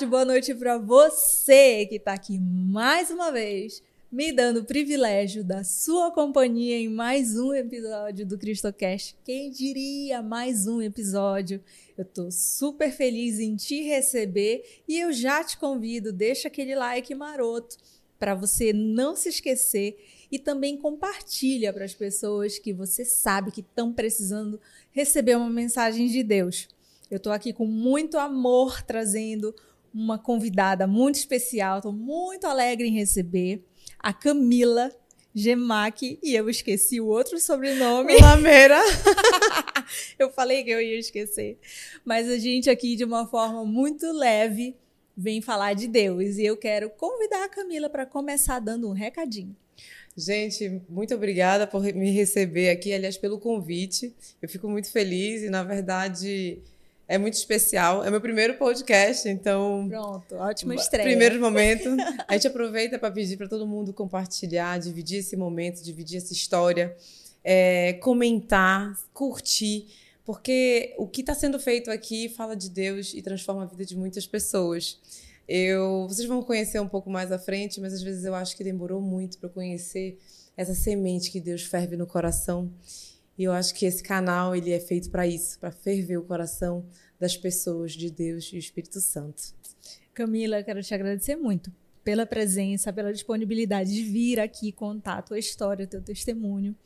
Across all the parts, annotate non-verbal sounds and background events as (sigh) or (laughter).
boa tarde, boa noite para você que está aqui mais uma vez, me dando o privilégio da sua companhia em mais um episódio do CristoCast. Quem diria mais um episódio? Eu tô super feliz em te receber e eu já te convido, deixa aquele like maroto para você não se esquecer e também compartilha para as pessoas que você sabe que estão precisando receber uma mensagem de Deus. Eu estou aqui com muito amor trazendo uma convidada muito especial. Estou muito alegre em receber a Camila Gemac e eu esqueci o outro sobrenome. Lameira. (laughs) eu falei que eu ia esquecer. Mas a gente aqui, de uma forma muito leve, vem falar de Deus. E eu quero convidar a Camila para começar dando um recadinho. Gente, muito obrigada por me receber aqui, aliás, pelo convite. Eu fico muito feliz e, na verdade, é muito especial. É meu primeiro podcast, então. Pronto, ótima estreia. Primeiro momento. (laughs) A gente aproveita para pedir para todo mundo compartilhar, dividir esse momento, dividir essa história, é, comentar, curtir, porque o que está sendo feito aqui fala de Deus e transforma a vida de muitas pessoas. Eu, vocês vão conhecer um pouco mais à frente, mas às vezes eu acho que demorou muito para conhecer essa semente que Deus ferve no coração e eu acho que esse canal ele é feito para isso, para ferver o coração das pessoas de Deus e o Espírito Santo. Camila, quero te agradecer muito pela presença, pela disponibilidade de vir aqui contar a tua história, o teu testemunho.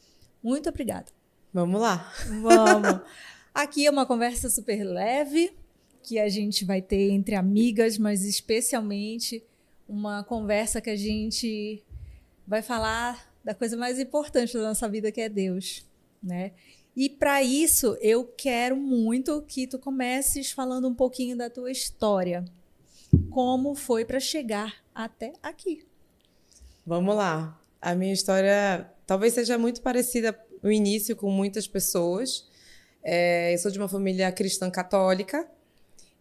Muito obrigada. Vamos lá. Vamos. (laughs) Aqui é uma conversa super leve que a gente vai ter entre amigas, mas especialmente uma conversa que a gente vai falar da coisa mais importante da nossa vida, que é Deus né? E para isso eu quero muito que tu comeces falando um pouquinho da tua história. Como foi para chegar até aqui? Vamos lá. A minha história talvez seja muito parecida no início com muitas pessoas. É, eu sou de uma família cristã católica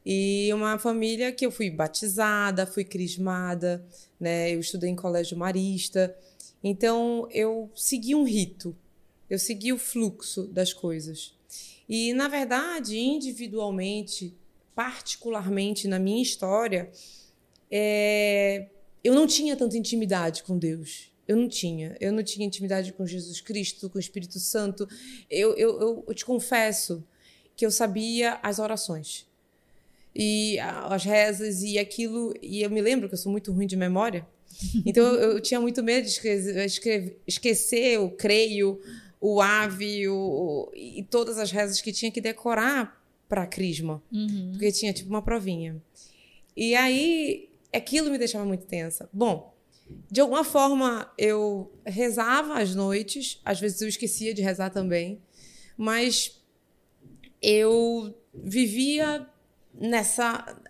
e uma família que eu fui batizada, fui crismada, né? Eu estudei em colégio marista. Então eu segui um rito. Eu segui o fluxo das coisas. E, na verdade, individualmente, particularmente na minha história, é... eu não tinha tanta intimidade com Deus. Eu não tinha. Eu não tinha intimidade com Jesus Cristo, com o Espírito Santo. Eu, eu, eu, te confesso que eu sabia as orações e as rezas e aquilo. E eu me lembro que eu sou muito ruim de memória. (laughs) Então eu, eu tinha muito medo de esquecer, esquecer eu creio, o ave o, e todas as rezas que tinha que decorar para a crisma, uhum. porque tinha tipo uma provinha. E aí aquilo me deixava muito tensa. Bom, de alguma forma eu rezava às noites, às vezes eu esquecia de rezar também, mas eu vivia nessa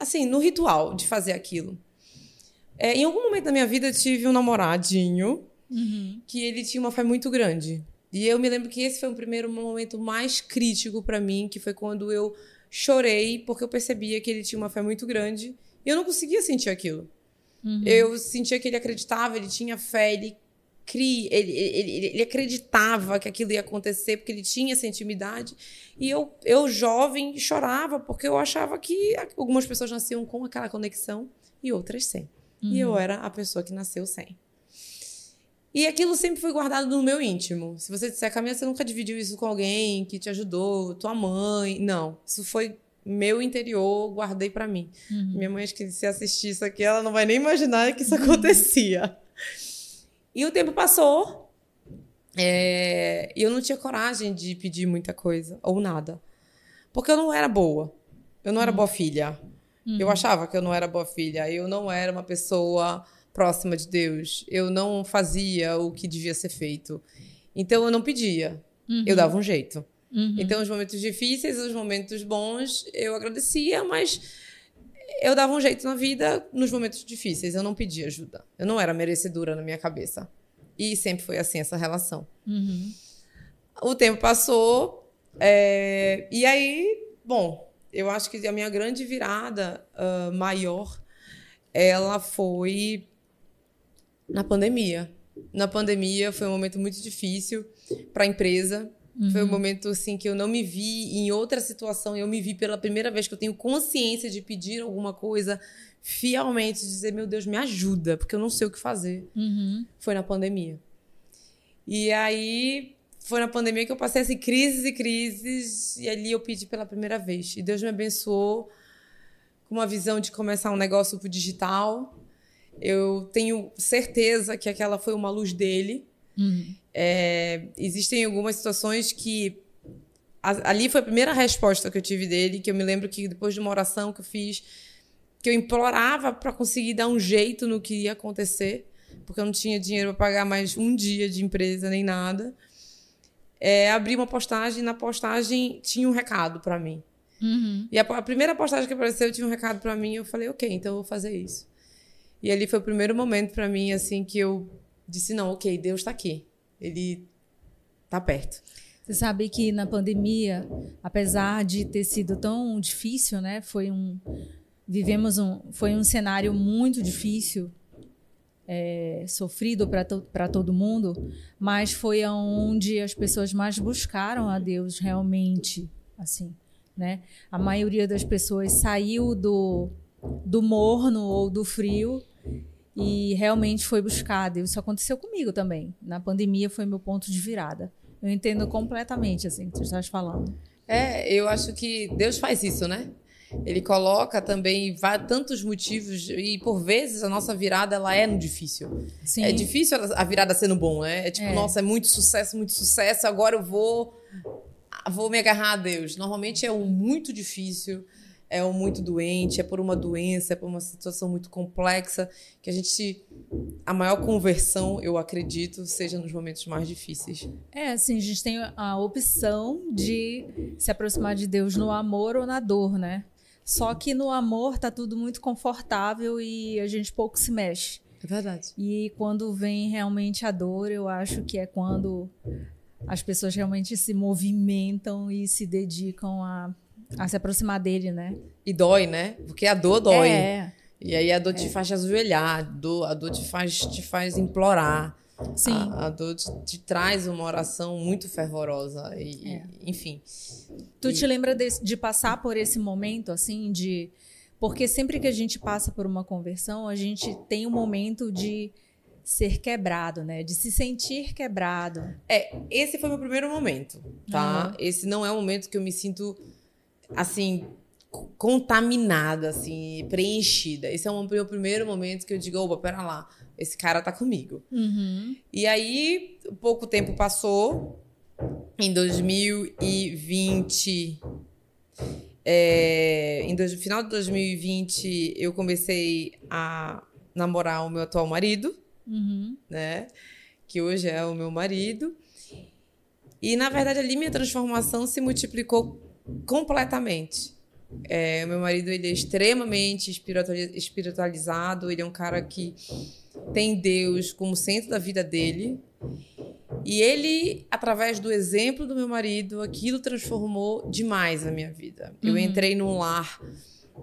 assim, no ritual de fazer aquilo. É, em algum momento da minha vida eu tive um namoradinho Uhum. Que ele tinha uma fé muito grande. E eu me lembro que esse foi o primeiro momento mais crítico para mim, que foi quando eu chorei, porque eu percebia que ele tinha uma fé muito grande e eu não conseguia sentir aquilo. Uhum. Eu sentia que ele acreditava, ele tinha fé, ele cria, ele, ele, ele, acreditava que aquilo ia acontecer, porque ele tinha essa intimidade. E eu, eu jovem, chorava, porque eu achava que algumas pessoas nasciam com aquela conexão e outras sem. Uhum. E eu uhum. era a pessoa que nasceu sem. E aquilo sempre foi guardado no meu íntimo. Se você disser, Camila, você nunca dividiu isso com alguém que te ajudou, tua mãe. Não. Isso foi meu interior, guardei para mim. Uhum. Minha mãe, acho que se assistir isso aqui, ela não vai nem imaginar que isso acontecia. E o tempo passou. É, e eu não tinha coragem de pedir muita coisa, ou nada. Porque eu não era boa. Eu não era uhum. boa filha. Uhum. Eu achava que eu não era boa filha. Eu não era uma pessoa próxima de Deus. Eu não fazia o que devia ser feito. Então eu não pedia. Uhum. Eu dava um jeito. Uhum. Então os momentos difíceis, os momentos bons, eu agradecia, mas eu dava um jeito na vida nos momentos difíceis. Eu não pedia ajuda. Eu não era merecedora na minha cabeça. E sempre foi assim essa relação. Uhum. O tempo passou. É... E aí, bom, eu acho que a minha grande virada uh, maior ela foi na pandemia. Na pandemia foi um momento muito difícil para a empresa. Uhum. Foi um momento assim que eu não me vi em outra situação, eu me vi pela primeira vez que eu tenho consciência de pedir alguma coisa fielmente, dizer, meu Deus, me ajuda, porque eu não sei o que fazer. Uhum. Foi na pandemia. E aí foi na pandemia que eu passei assim, crises e crises, e ali eu pedi pela primeira vez. E Deus me abençoou com uma visão de começar um negócio pro digital. Eu tenho certeza que aquela foi uma luz dele. Uhum. É, existem algumas situações que a, ali foi a primeira resposta que eu tive dele, que eu me lembro que depois de uma oração que eu fiz, que eu implorava para conseguir dar um jeito no que ia acontecer, porque eu não tinha dinheiro para pagar mais um dia de empresa nem nada é, abri uma postagem e na postagem tinha um recado para mim. Uhum. E a, a, primeira postagem que apareceu tinha um recado para mim eu falei, ok, então eu vou fazer isso. E ali foi o primeiro momento para mim, assim, que eu disse, não, ok, Deus está aqui. Ele está perto. Você sabe que na pandemia, apesar de ter sido tão difícil, né, foi um vivemos um foi um cenário muito difícil é, sofrido para to todo mundo, mas foi onde as pessoas mais buscaram a Deus realmente, assim, né? A maioria das pessoas saiu do, do morno ou do frio e realmente foi buscar a Deus. Isso aconteceu comigo também. Na pandemia foi meu ponto de virada. Eu entendo completamente assim que tu estás falando. É, eu acho que Deus faz isso, né? ele coloca também tantos motivos e por vezes a nossa virada ela é no difícil. Sim. É difícil a virada sendo bom, né? É tipo, é. nossa, é muito sucesso, muito sucesso, agora eu vou vou me agarrar a Deus. Normalmente é um muito difícil, é um muito doente, é por uma doença, é por uma situação muito complexa que a gente a maior conversão, eu acredito, seja nos momentos mais difíceis. É, assim, a gente tem a opção de se aproximar de Deus no amor ou na dor, né? Só que no amor tá tudo muito confortável e a gente pouco se mexe. É verdade. E quando vem realmente a dor, eu acho que é quando as pessoas realmente se movimentam e se dedicam a, a se aproximar dele, né? E dói, né? Porque a dor dói. É. E aí a dor é. te faz ajoelhar, a dor, a dor te, faz, te faz implorar. Sim. A, a dor te, te, traz uma oração muito fervorosa. E, é. Enfim. Tu e... te lembra de, de passar por esse momento, assim, de. Porque sempre que a gente passa por uma conversão, a gente tem um momento de ser quebrado, né? De se sentir quebrado. É, esse foi meu primeiro momento, tá? Uhum. Esse não é o momento que eu me sinto assim contaminada, assim, preenchida. Esse é o meu primeiro momento que eu digo, opa, pera lá, esse cara tá comigo. Uhum. E aí, pouco tempo passou. Em 2020. É, em no final de 2020, eu comecei a namorar o meu atual marido, uhum. né? Que hoje é o meu marido. E, na verdade, ali minha transformação se multiplicou completamente. É, meu marido ele é extremamente espiritualizado, ele é um cara que tem Deus como centro da vida dele. E ele, através do exemplo do meu marido, aquilo transformou demais a minha vida. Uhum. Eu entrei num lar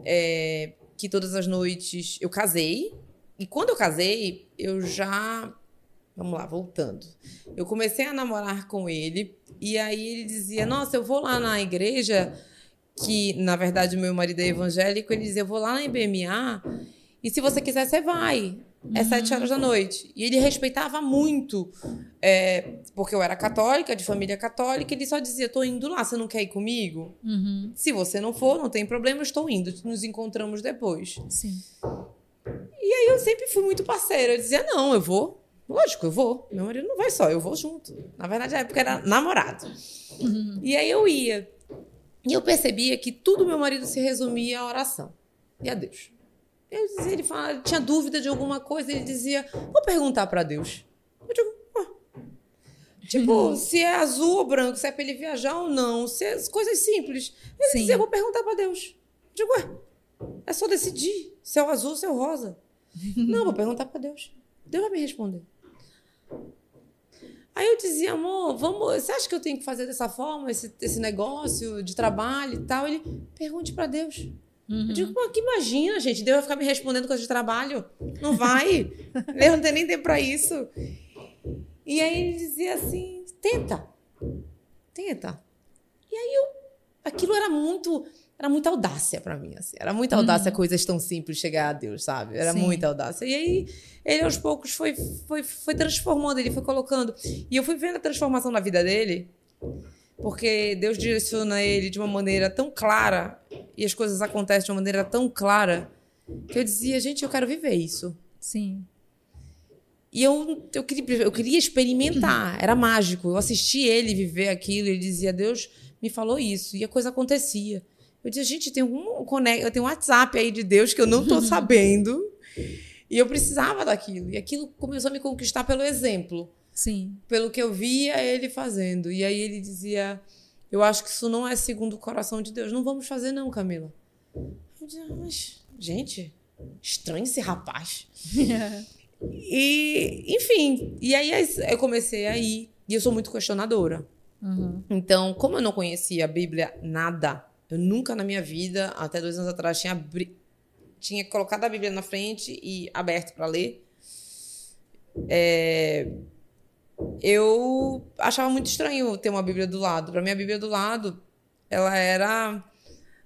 é, que todas as noites eu casei. E quando eu casei, eu já. Vamos lá, voltando. Eu comecei a namorar com ele. E aí ele dizia: Nossa, eu vou lá na igreja. Que na verdade o meu marido é evangélico. Ele dizia: Eu vou lá na IBMA. E se você quiser, você vai é sete horas da noite. E ele respeitava muito, é, porque eu era católica, de família católica, ele só dizia: tô indo lá, você não quer ir comigo? Uhum. Se você não for, não tem problema, eu estou indo, nos encontramos depois. Sim. E aí eu sempre fui muito parceira, eu dizia: não, eu vou. Lógico, eu vou. Meu marido não vai só, eu vou junto. Na verdade, na época era namorado. Uhum. E aí eu ia. E eu percebia que tudo meu marido se resumia à oração e a Deus. Eu dizia, ele tinha dúvida de alguma coisa, ele dizia, vou perguntar para Deus. Eu digo, ah. Tipo, uhum. se é azul ou branco, se é para ele viajar ou não, se é coisas simples. Ele Sim. dizia, vou perguntar para Deus. Eu digo, ué, é só decidir se é o azul ou se é o rosa. (laughs) não, vou perguntar para Deus. Deus vai me responder. Aí eu dizia, amor, vamos, você acha que eu tenho que fazer dessa forma, esse, esse negócio de trabalho e tal? Ele, pergunte para Deus. Uhum. Eu digo, que imagina, gente, Deus vai ficar me respondendo coisa de trabalho. Não vai. Deus não tem nem tempo para isso. E aí ele dizia assim: tenta. tenta. E aí eu, aquilo era muito, era muita audácia para mim, assim. Era muita audácia coisas tão simples chegar a Deus, sabe? Era Sim. muita audácia. E aí ele aos poucos foi, foi, foi transformando, ele foi colocando. E eu fui vendo a transformação na vida dele, porque Deus direciona ele de uma maneira tão clara e as coisas acontecem de uma maneira tão clara que eu dizia, gente, eu quero viver isso. Sim. E eu, eu, queria, eu queria experimentar, (laughs) era mágico. Eu assisti ele viver aquilo, ele dizia, Deus me falou isso, e a coisa acontecia. Eu dizia, gente, tem um, eu tenho um WhatsApp aí de Deus que eu não tô (laughs) sabendo, e eu precisava daquilo. E aquilo começou a me conquistar pelo exemplo, Sim. pelo que eu via ele fazendo. E aí ele dizia, eu acho que isso não é segundo o coração de Deus, não vamos fazer não, Camila. Eu dizia, mas, gente, estranho esse rapaz. (laughs) E, enfim, e aí eu comecei a ir, e eu sou muito questionadora. Uhum. Então, como eu não conhecia a Bíblia nada, eu nunca na minha vida, até dois anos atrás, tinha, abri- tinha colocado a Bíblia na frente e aberto para ler. É, Eu achava muito estranho ter uma Bíblia do lado. Para mim, a Bíblia do lado, ela era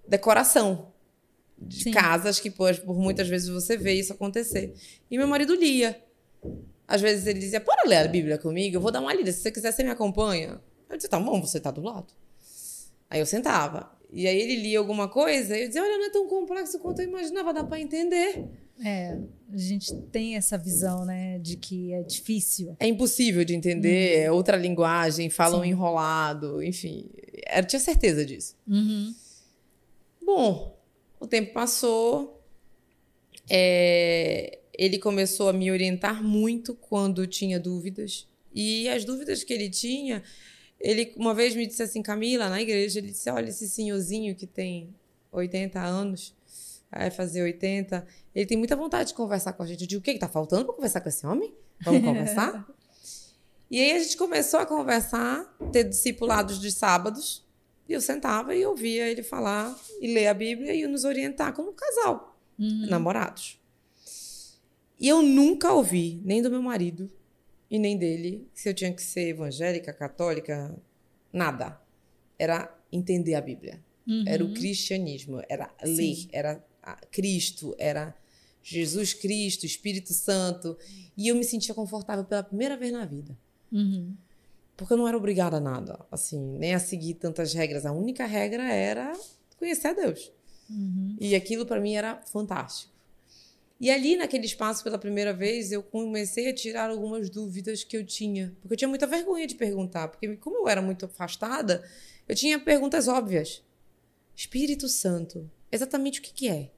decoração de Sim. casas que por, por muitas vezes você vê isso acontecer. E meu marido lia. Às vezes ele dizia, bora ler a Bíblia comigo, eu vou dar uma lida, se você quiser você me acompanha. Eu dizia, tá bom, você tá do lado. Aí eu sentava. E aí ele lia alguma coisa, e eu dizia, olha, não é tão complexo quanto eu imaginava, dá pra entender. É, a gente tem essa visão, né, de que é difícil. É impossível de entender, é outra linguagem, falam Sim. enrolado, enfim. Eu tinha certeza disso. Uhum. Bom, o tempo passou. é, ele começou a me orientar muito quando tinha dúvidas. E as dúvidas que ele tinha, ele uma vez me disse assim, Camila, na igreja, ele disse: Olha, esse senhorzinho que tem 80 anos, vai fazer 80, ele tem muita vontade de conversar com a gente. Eu digo: O que que tá faltando para conversar com esse homem? Vamos (laughs) conversar? e aí a gente começou a conversar, ter discipulados dos sábados. E eu sentava e ouvia ele falar e ler a Bíblia e nos orientar como casal, Uhum. namorados. E eu nunca ouvi, nem do meu marido e nem dele, se eu tinha que ser evangélica, católica, nada. Era entender a Bíblia. Uhum. Era o cristianismo, era ler, Sim. era Cristo, era Jesus Cristo, Espírito Santo. E eu me sentia confortável pela primeira vez na vida. Uhum. Porque eu não era obrigada a nada, assim, nem a seguir tantas regras. A única regra era conhecer a Deus. Uhum. E aquilo para mim era fantástico. E ali naquele espaço pela primeira vez eu comecei a tirar algumas dúvidas que eu tinha, porque eu tinha muita vergonha de perguntar, porque como eu era muito afastada, eu tinha perguntas óbvias. Espírito Santo, exatamente o que que é?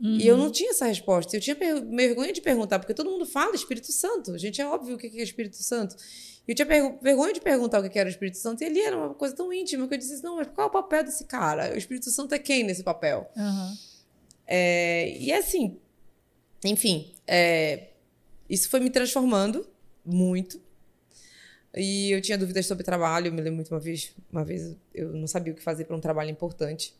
E eu não tinha essa resposta. Eu tinha vergonha de perguntar, porque todo mundo fala Espírito Santo. Gente, é óbvio o que que é Espírito Santo. E eu tinha vergonha de perguntar o que que era o Espírito Santo. E ali era uma coisa tão íntima que eu disse: não, mas qual é o papel desse cara? O Espírito Santo é quem nesse papel? Aham. É, e assim, enfim, é, isso foi me transformando muito. E eu tinha dúvidas sobre trabalho. Eu me lembro muito uma vez, uma vez eu não sabia o que fazer para um trabalho importante.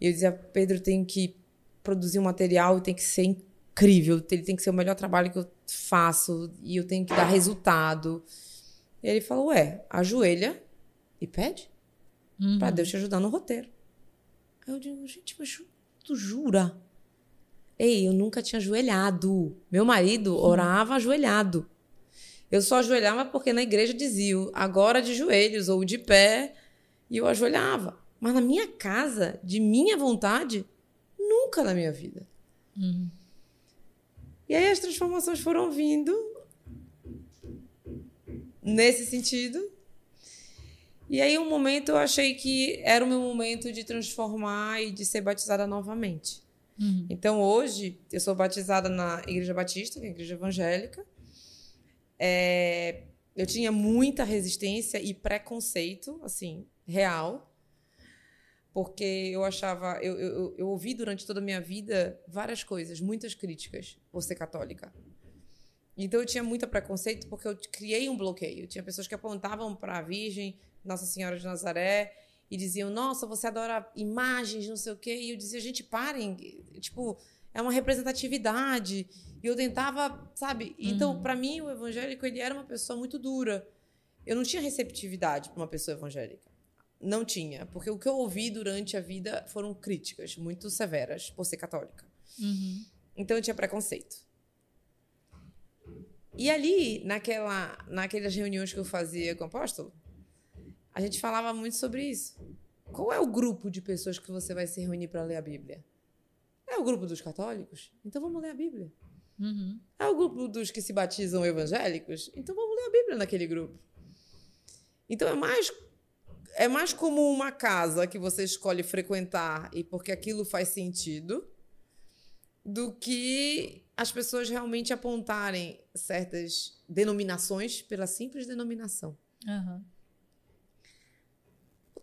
E eu dizia, Pedro, tem que produzir um material, tem que ser incrível, ele tem que ser o melhor trabalho que eu faço e eu tenho que dar resultado. E ele falou, ué, ajoelha e pede Uhum. para Deus te ajudar no roteiro. Aí eu digo, gente, mas tu jura? Ei, eu nunca tinha ajoelhado. Meu marido orava ajoelhado. Eu só ajoelhava porque na igreja diziam agora de joelhos ou de pé, e eu ajoelhava. Mas na minha casa, de minha vontade, nunca na minha vida. Uhum. E aí as transformações foram vindo nesse sentido. E aí um momento eu achei que era o meu momento de transformar e de ser batizada novamente. Uhum. Então hoje eu sou batizada na Igreja Batista, que é a igreja evangélica. É, eu tinha muita resistência e preconceito, assim, real. Porque eu achava, eu, eu, eu- ouvi durante toda a minha vida várias coisas, muitas críticas por ser católica. Então eu tinha muito preconceito porque eu criei um bloqueio. Tinha pessoas que apontavam para a Virgem, Nossa Senhora de Nazaré, e diziam: Nossa, você adora imagens, não sei o quê. E eu dizia: Gente, parem. Tipo, é uma representatividade. E eu tentava, sabe? Então, para mim, o evangélico ele era uma pessoa muito dura. eu não tinha receptividade para uma pessoa evangélica. Não tinha, porque o que eu ouvi durante a vida foram críticas muito severas por ser católica. Uhum. Então eu tinha preconceito. E ali, naquela, naquelas reuniões que eu fazia com o apóstolo, a gente falava muito sobre isso. Qual é o grupo de pessoas que você vai se reunir para ler a Bíblia? É o grupo dos católicos? Então vamos ler a Bíblia. Uhum. É o grupo dos que se batizam evangélicos? Então vamos ler a Bíblia naquele grupo. Então é mais é mais como uma casa que você escolhe frequentar e porque aquilo faz sentido do que as pessoas realmente apontarem certas denominações pela simples denominação. Uhum.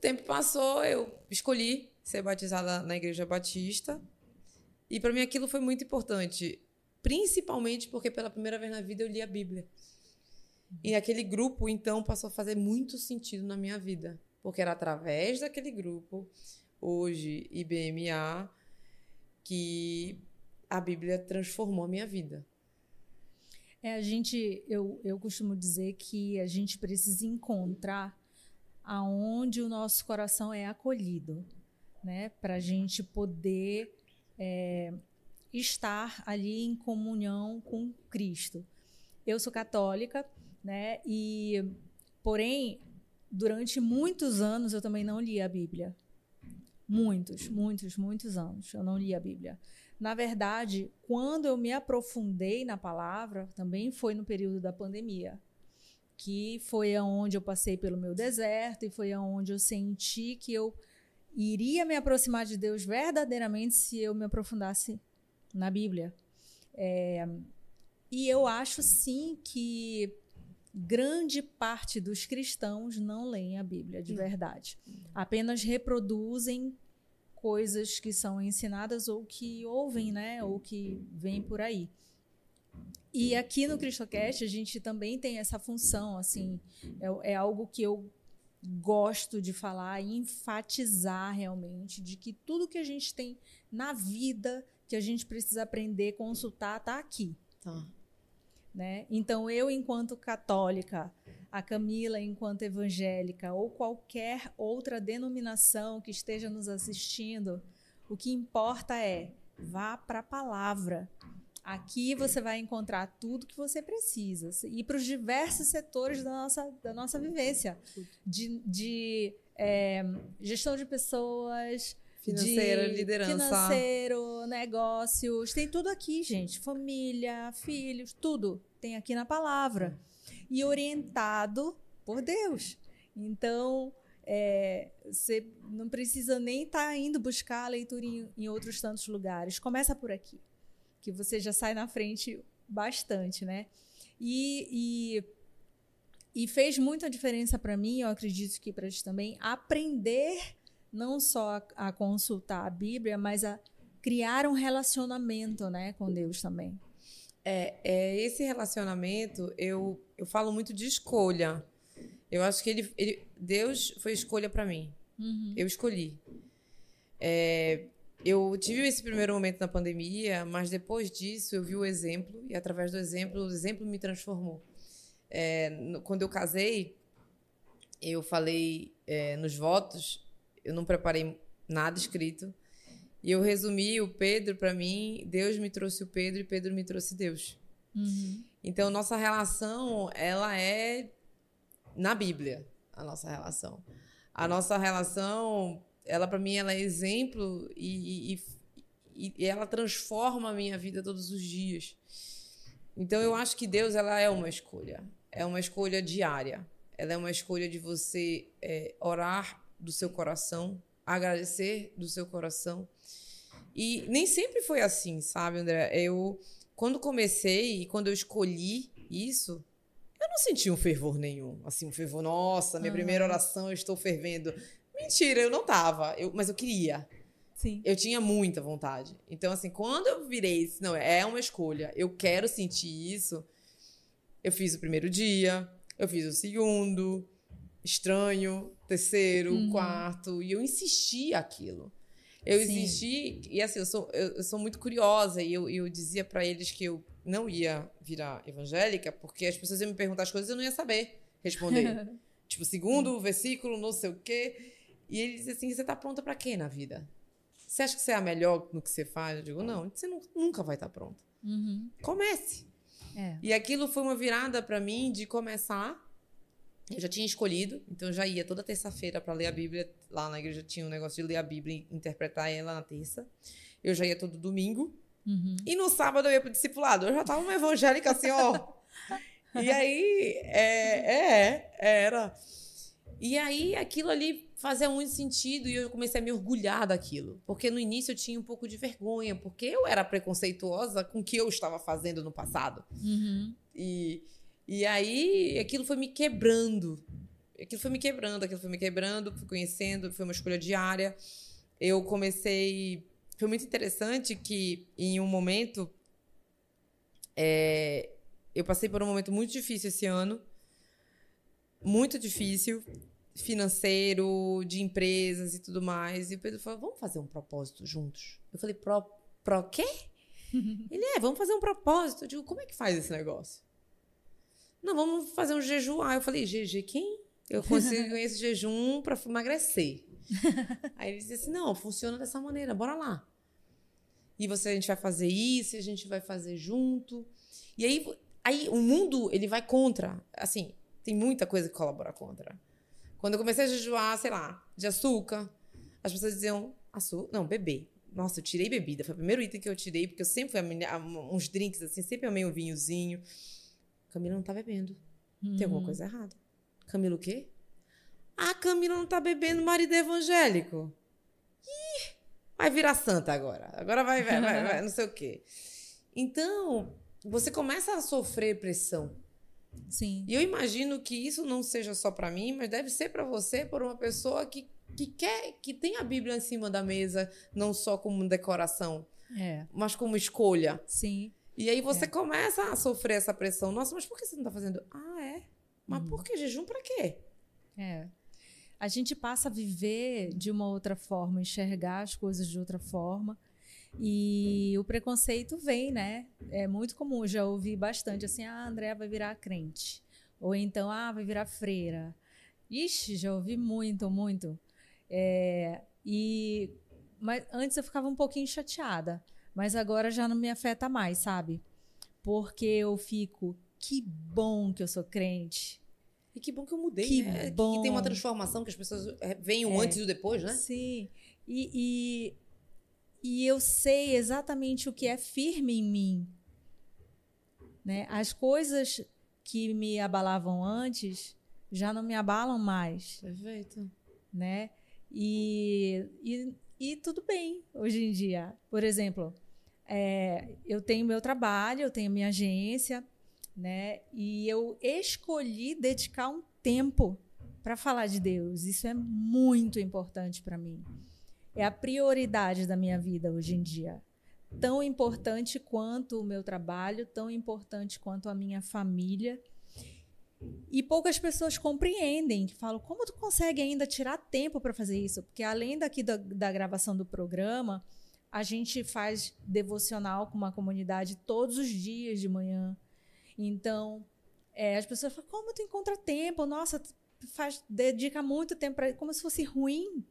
Tempo passou, eu escolhi ser batizada na igreja batista. E para mim aquilo foi muito importante, principalmente porque pela primeira vez na vida eu li a Bíblia. E aquele grupo então passou a fazer muito sentido na minha vida, porque era através daquele grupo, hoje IBMA, que a Bíblia transformou a minha vida. É, a gente, eu, eu costumo dizer que a gente precisa encontrar aonde o nosso coração é acolhido, né? Para a gente poder é, estar ali em comunhão com Cristo. Eu sou católica, né? E, porém, durante muitos anos eu também não li a Bíblia. Muitos, muitos, muitos anos eu não li a Bíblia. Na verdade, quando eu me aprofundei na palavra, também foi no período da pandemia, que foi aonde eu passei pelo meu deserto e foi aonde eu senti que eu iria me aproximar de Deus verdadeiramente se eu me aprofundasse na Bíblia. É, e eu acho sim que grande parte dos cristãos não leem a Bíblia de verdade. Apenas reproduzem coisas que são ensinadas ou que ouvem, né, ou que vêm por aí. E aqui no CristoCast a gente também tem essa função, assim, é, é algo que eu gosto de falar e enfatizar realmente de que tudo que a gente tem na vida que a gente precisa aprender, consultar, tá aqui. Tá. Né? Então, eu, enquanto católica, a Camila, enquanto evangélica, ou qualquer outra denominação que esteja nos assistindo, o que importa é vá para a palavra. Aqui você vai encontrar tudo que você precisa e para os diversos setores da nossa, da nossa vivência de, de é, gestão de pessoas, Financeira, de liderança. Financeiro, negócios, tem tudo aqui, gente. Família, filhos, tudo tem aqui na palavra. E orientado por Deus. Então, é, você não precisa nem estar tá indo buscar a leitura em, em outros tantos lugares. Começa por aqui, que você já sai na frente bastante, né? E, e, e fez muita diferença para mim, eu acredito que para ti também, aprender não só a, a, consultar a Bíblia, mas a criar um relacionamento, né, com Deus também. É, é esse relacionamento eu eu falo muito de escolha. Eu acho que ele, ele Deus foi escolha para mim. Uhum. Eu escolhi. É, eu tive esse primeiro momento na pandemia, mas depois disso eu vi o exemplo e através do exemplo o exemplo me transformou. É, no, quando eu casei, eu falei é, nos votos eu não preparei nada escrito. E eu resumi o Pedro para mim, Deus me trouxe o Pedro e Pedro me trouxe Deus. Uhum. Então nossa relação, ela é na Bíblia, a nossa relação. A nossa relação, ela para mim ela é exemplo e, e, e, ela transforma a minha vida todos os dias. Então eu acho que Deus ela é uma escolha, é uma escolha diária. Ela é uma escolha de você é, orar do seu coração, agradecer do seu coração. E nem sempre foi assim, sabe, André? Eu, quando comecei e quando eu escolhi isso, eu não senti um fervor nenhum. Assim, um fervor, nossa, minha uhum. primeira oração, eu estou fervendo. Mentira, eu não tava, eu, mas eu queria. Sim. Eu tinha muita vontade. Então, assim, quando eu virei, não, é uma escolha, eu quero sentir isso, eu fiz o primeiro dia, eu fiz o segundo, estranho, terceiro, uhum. quarto, e eu insisti aquilo. Eu Sim. insisti, e assim, eu sou, eu, eu sou muito curiosa, e eu, eu dizia para eles que eu não ia virar evangélica, porque as pessoas iam me perguntar as coisas e eu não ia saber. responder. (laughs) tipo, segundo versículo, não sei o quê. E ele diz assim: você tá pronta para quê na vida? Você acha que você é a melhor no que você faz? Eu digo: não, você nunca vai estar tá pronta. Uhum. Comece. É. E aquilo foi uma virada para mim de começar. Eu já tinha escolhido, então eu já ia toda terça-feira para ler a Bíblia. Lá na igreja tinha um negócio de ler a Bíblia e interpretar ela na terça. Eu já ia todo domingo. Uhum. E no sábado eu ia pro discipulado. Eu já tava uma evangélica assim, ó. e aí, é, é, era. E aí aquilo ali fazia muito sentido e eu comecei a me orgulhar daquilo. Porque no início eu tinha um pouco de vergonha, porque eu era preconceituosa com o que eu estava fazendo no passado. Uhum. E, e aí aquilo foi me quebrando. Aquilo foi me quebrando, aquilo foi me quebrando, fui conhecendo, foi uma escolha diária. Eu comecei foi muito interessante que em um momento é, eu passei por um momento muito difícil esse ano, muito difícil, financeiro, de empresas e tudo mais. E o Pedro falou: vamos fazer um propósito juntos. Eu falei: pro, pro quê? (laughs) Ele é, vamos fazer um propósito. Eu digo: como é que faz esse negócio? Não, vamos fazer um jejum. Ah, eu falei: GG quem? Eu consigo (laughs) esse jejum para emagrecer. (laughs) Aí ele disse assim: não, funciona dessa maneira, bora lá e você a gente vai fazer isso, a gente vai fazer junto. E aí, aí o mundo ele vai contra. Assim, tem muita coisa que colabora contra. Quando eu comecei a jejuar, sei lá, de açúcar, as pessoas diziam açúcar, não, beber. Nossa, eu tirei bebida. Foi o primeiro item que eu tirei, porque eu sempre fui uns drinks assim, sempre amei um vinhozinho. Camila não tá bebendo. Uhum. Tem alguma hum. coisa errada. Camila o quê? Ah, Camila não tá bebendo marido evangélico. Ih! vai virar santa agora. Agora vai, vai, vai, vai (laughs) não sei o quê. Então, você começa a sofrer pressão. Sim. E eu imagino que isso não seja só para mim, mas deve ser para você, por uma pessoa que, que quer, que tem a Bíblia em cima da mesa, não só como decoração, é. mas como escolha. Sim. E aí você é. começa a sofrer essa pressão. Nossa, mas por que você não tá fazendo? Ah, é? Mas hum. por que jejum para quê? É a gente passa a viver de uma outra forma, enxergar as coisas de outra forma. E o preconceito vem, né? É muito comum, já ouvi bastante assim: ah, a Andrea vai virar crente. Ou então, ah, vai virar freira. Ixi, já ouvi muito, muito. É, e mas antes eu ficava um pouquinho chateada, mas agora já não me afeta mais, sabe? Porque eu fico, que bom que eu sou crente. E que bom que eu mudei, que né? Bom. Que tem uma transformação, que as pessoas é, veem o é. antes e o depois, né? Sim. E, e, eu sei exatamente o que é firme em mim. Né? As coisas que me abalavam antes já não me abalam mais. Perfeito. Né? E, e, e tudo bem hoje em dia. Por exemplo, é, eu tenho meu trabalho, eu tenho minha agência, né? E eu escolhi dedicar um tempo para falar de Deus. Isso é muito importante para mim. É a prioridade da minha vida hoje em dia. Tão importante quanto o meu trabalho, tão importante quanto a minha família. E poucas pessoas compreendem, que falam, como tu consegue ainda tirar tempo para fazer isso? Porque além daqui da, da gravação do programa, a gente faz devocional com uma comunidade todos os dias de manhã. Então, é, as pessoas falam, como tu encontra tempo? Nossa, faz, dedica muito tempo para como se fosse ruim,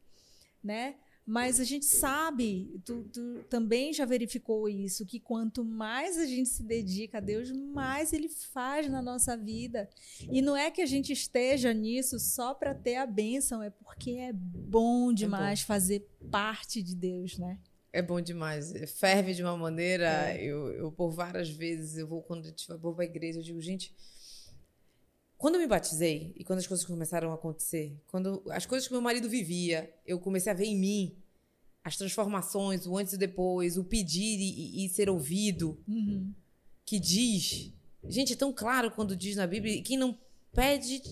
né? Mas a gente sabe, tu, tu, também já verificou isso, que quanto mais a gente se dedica a Deus, mais Ele faz na nossa vida. E não é que a gente esteja nisso só para ter a bênção, é porque é bom demais é bom. fazer parte de Deus, né? É bom demais. Ferve de uma maneira. É. Eu, eu, por várias vezes, eu vou, quando eu vou pra igreja, eu digo, gente. Quando eu me batizei e quando as coisas começaram a acontecer, quando as coisas que meu marido vivia, eu comecei a ver em mim as transformações, o antes e o depois, o pedir e, e ser ouvido, uhum. que diz. Gente, é tão claro quando diz na Bíblia: quem não pede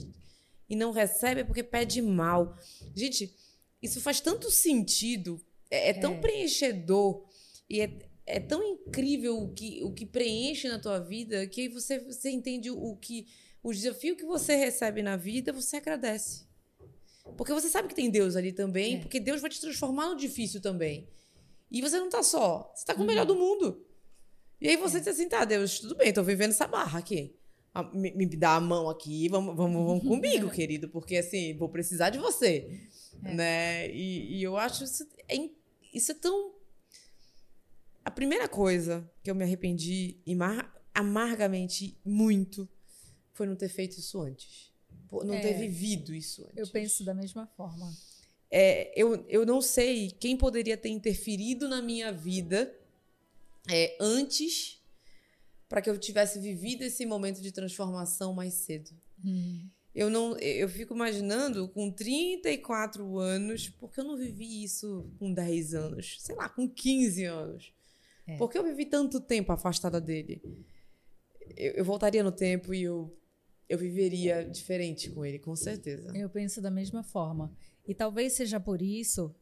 e não recebe é porque pede mal. Gente, isso faz tanto sentido é, é tão é. preenchedor e é, é tão incrível o que, o que preenche na tua vida que você, você entende o que o desafio que você recebe na vida, você agradece. Porque você sabe que tem Deus ali também, é. porque Deus vai te transformar no difícil também. E você não tá só, você tá com o melhor uhum. do mundo. E aí você é. diz assim, tá, Deus, tudo bem, tô vivendo essa barra aqui. me, me dá a mão aqui, vamos, vamos, vamos (laughs) comigo, querido, porque assim, vou precisar de você. É. Né? E, e, eu acho isso é, isso é tão. A primeira coisa que eu me arrependi amargamente muito foi não ter feito isso antes. Não é, ter vivido isso antes. Eu penso da mesma forma. É, eu, eu não sei quem poderia ter interferido na minha vida é, antes para que eu tivesse vivido esse momento de transformação mais cedo. Hum. Eu não, eu fico imaginando com 34 anos, porque eu não vivi isso com 10 anos, sei lá, com 15 anos. É. Porque eu vivi tanto tempo afastada dele. Eu, eu voltaria no tempo e eu eu viveria diferente com ele, com certeza. Eu penso da mesma forma. E talvez seja por isso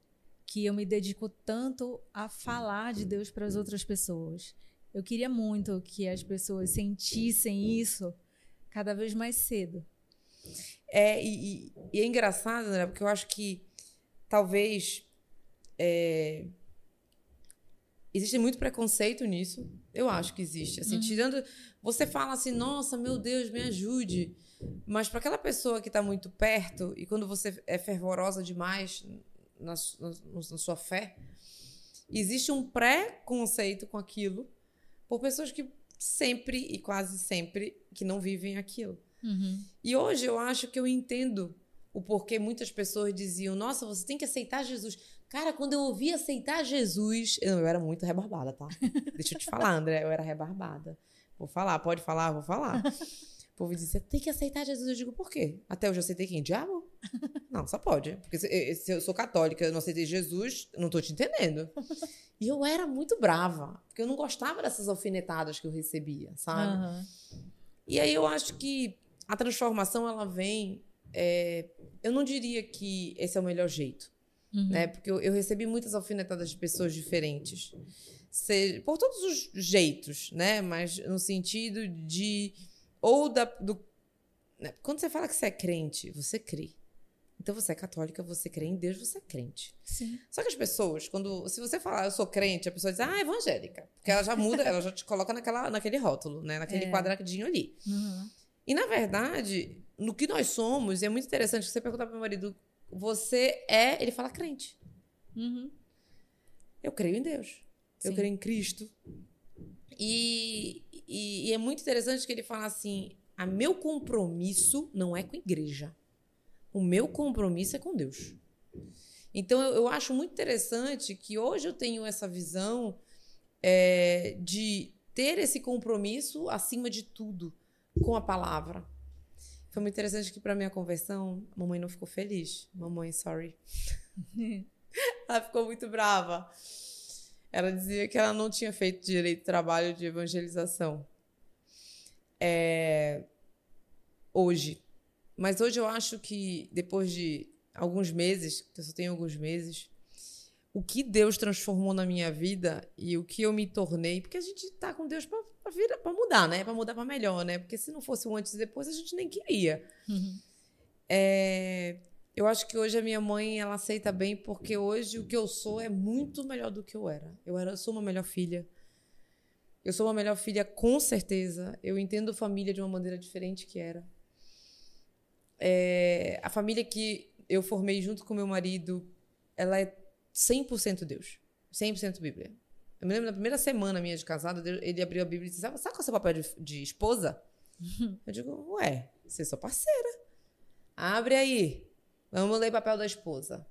que eu me dedico tanto a falar de Deus para as outras pessoas. Eu queria muito que as pessoas sentissem isso cada vez mais cedo. É, e, e é engraçado, né? Porque eu acho que talvez. É, existe muito preconceito nisso. Eu acho que existe. Assim, uhum. tirando. Você fala assim, nossa, meu Deus, me ajude. Mas para aquela pessoa que está muito perto, e quando você é fervorosa demais na, na, na sua fé, existe um pré-conceito com aquilo por pessoas que sempre e quase sempre que não vivem aquilo. Uhum. E hoje eu acho que eu entendo o porquê muitas pessoas diziam: Nossa, você tem que aceitar Jesus. Cara, quando eu ouvi aceitar Jesus, eu, eu era muito rebarbada, tá? (laughs) Deixa eu te falar, André, eu era rebarbada. Vou falar, pode falar, vou falar. (laughs) O povo dizia, tem que aceitar Jesus. Eu digo, por quê? Até hoje eu aceitei quem? Diabo? (laughs) Não, só pode. Porque se, se eu sou católica eu não aceitei Jesus, não tô te entendendo. E eu era muito brava, porque eu não gostava dessas alfinetadas que eu recebia, sabe? Uhum. E aí eu acho que a transformação, ela vem... É, eu não diria que esse é o melhor jeito. Uhum. Né? Porque eu, eu, recebi muitas alfinetadas de pessoas diferentes. Por todos os jeitos, né? Mas no sentido de ou da, do. Né? Quando você fala que você é crente, você crê. Então você é católica, você crê em Deus, você é crente. Sim. Só que as pessoas, quando. Se você falar eu sou crente, a pessoa diz, ah, evangélica. Porque ela já (laughs) muda, ela já te coloca naquela, naquele rótulo, né? Naquele é. quadradinho ali. Uhum. E na verdade, no que nós somos, é muito interessante que você perguntar para meu marido, você é. Ele fala crente. Uhum. Eu creio em Deus. Sim. Eu creio em Cristo. E, e, e, é muito interessante que ele fala assim: a meu compromisso não é com a igreja. O meu compromisso é com Deus. Então eu, eu acho muito interessante que hoje eu tenho essa visão é, de ter esse compromisso acima de tudo com a palavra. Foi muito interessante que para minha conversão, mamãe não ficou feliz. Mamãe, sorry. (laughs) Ela ficou muito brava. Ela dizia que ela não tinha feito direito trabalho de evangelização. É... Hoje. Mas hoje eu acho que depois de alguns meses, que eu só tenho alguns meses, o que Deus transformou na minha vida e o que eu me tornei, porque a gente tá com Deus para para mudar, né? Para mudar para melhor, né? Porque se não fosse o antes e depois, a gente nem queria. Uhum. É, eu acho que hoje a minha mãe ela aceita bem porque hoje o que eu sou é muito melhor do que eu era. Eu era, eu sou uma melhor filha. Eu sou uma melhor filha com certeza. Eu entendo família de uma maneira diferente que era. É, a família que eu formei junto com meu marido, ela é 100% Deus. 100% Bíblia. Eu me lembro na primeira semana minha de casada, ele abriu a Bíblia e disse: Sabe qual é o seu papel de, de esposa? eu digo: Ué, você é sua parceira. Abre aí. Vamos ler papel da esposa.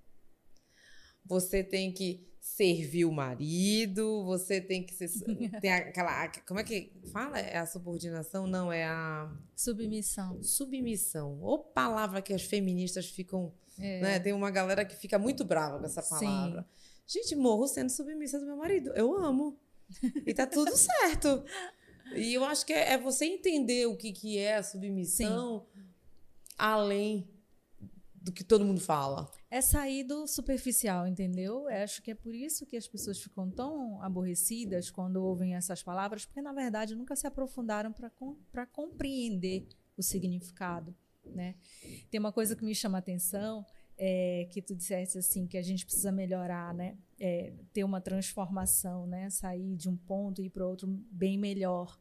Você tem que servir o marido, você tem que ser. (laughs) tem aquela. Como é que fala? É a subordinação? Não, é a. Submissão. Submissão. Ou palavra que as feministas ficam. É. Né? Tem uma galera que fica muito brava com essa palavra. Sim. Gente, morro sendo submissa do meu marido. Eu amo. E tá tudo (laughs) certo. E eu acho que é, é você entender o que, que é a submissão Sim. além do que todo mundo fala. É sair do superficial, entendeu? Eu acho que é por isso que as pessoas ficam tão aborrecidas quando ouvem essas palavras, porque na verdade nunca se aprofundaram para compreender o significado. Né? Tem uma coisa que me chama a atenção, é, que tu disseste assim, que a gente precisa melhorar, né? É, ter uma transformação, né? Sair de um ponto e ir para outro bem melhor.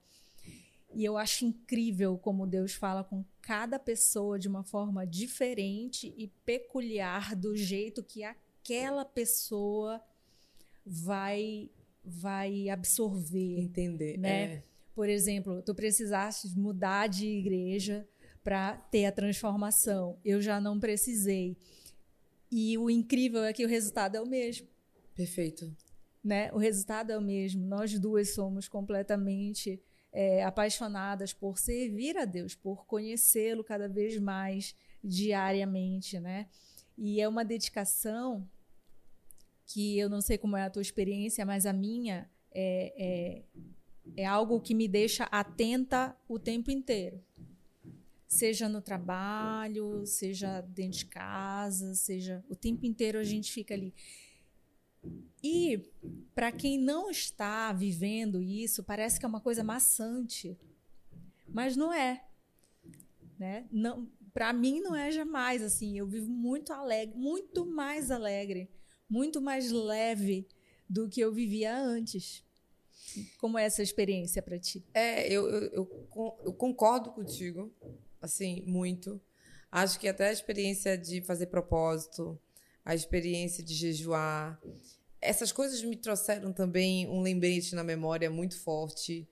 E eu acho incrível como Deus fala com cada pessoa de uma forma diferente e peculiar do jeito que aquela pessoa vai vai absorver, entender, né? É. Por exemplo, tu precisaste mudar de igreja para ter a transformação. Eu já não precisei. E o incrível é que o resultado é o mesmo. Perfeito. Né? O resultado é o mesmo. Nós duas somos completamente é, apaixonadas por servir a Deus, por conhecê-lo cada vez mais diariamente, né? E é uma dedicação que eu não sei como é a tua experiência, mas a minha é, é, é algo que me deixa atenta o tempo inteiro. Seja no trabalho, seja dentro de casa, seja o tempo inteiro a gente fica ali. E para quem não está vivendo isso, parece que é uma coisa maçante, mas não é, né? Não, para mim não é jamais assim. Eu vivo muito alegre, muito mais alegre, muito mais leve do que eu vivia antes. Como é essa experiência para ti? É, eu, eu, eu, eu concordo contigo, assim, muito. Acho que até a experiência de fazer propósito, a experiência de jejuar, essas coisas me trouxeram também um lembrete na memória muito forte.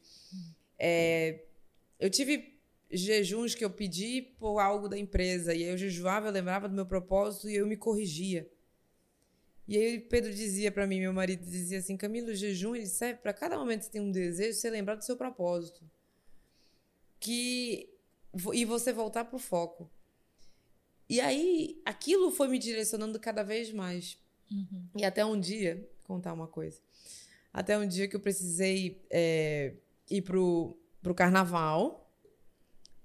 É, eu tive jejuns que eu pedi por algo da empresa, e aí eu jejuava, eu lembrava do meu propósito e eu me corrigia. E aí Pedro dizia para mim, meu marido dizia assim, Camilo, o jejum ele serve para cada momento que você tem um desejo, você lembrar do seu propósito. Que e você voltar pro foco. E aí aquilo foi me direcionando cada vez mais. Uhum. E até um dia, contar uma coisa. Até um dia que eu precisei é, ir pro, pro carnaval,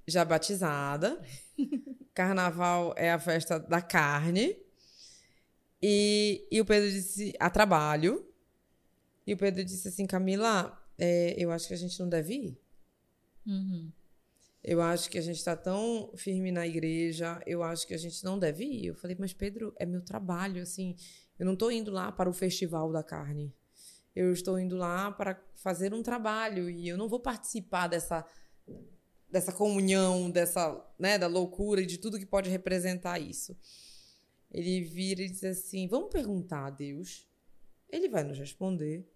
já batizada. (laughs) carnaval é a festa da carne. E, e o Pedro disse, a trabalho. E o Pedro disse assim, Camila, é, eu acho que a gente não deve ir. Uhum. Eu acho que a gente está tão firme na igreja, eu acho que a gente não deve ir. Eu falei, mas Pedro, é meu trabalho, assim, eu não estou indo lá para o festival da carne. Eu estou indo lá para fazer um trabalho e eu não vou participar dessa dessa comunhão, dessa, né, da loucura e de tudo que pode representar isso. Ele vira e diz assim: "Vamos perguntar a Deus. Ele vai nos responder."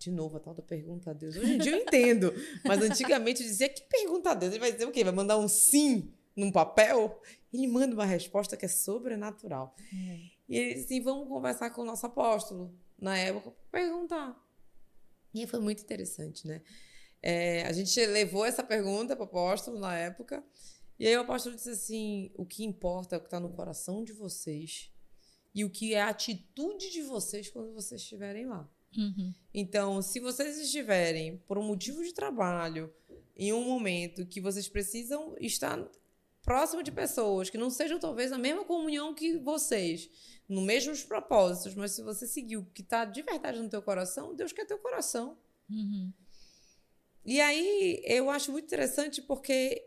De novo, a tal da pergunta a Deus. Hoje em dia eu entendo. Mas antigamente eu dizia: que pergunta a Deus? Ele vai dizer o quê? Vai mandar um sim num papel? Ele manda uma resposta que é sobrenatural. É. E ele disse assim: vamos conversar com o nosso apóstolo. Na época, perguntar. E foi muito interessante, né? É, a gente levou essa pergunta para o apóstolo na época. E aí o apóstolo disse assim: o que importa é o que está no coração de vocês e o que é a atitude de vocês quando vocês estiverem lá. Uhum. Então, se vocês estiverem por um motivo de trabalho, em um momento que vocês precisam estar próximo de pessoas que não sejam talvez na mesma comunhão que vocês, no mesmos propósitos, mas se você seguir o que está de verdade no teu coração, Deus quer teu coração. Uhum. E aí eu acho muito interessante porque,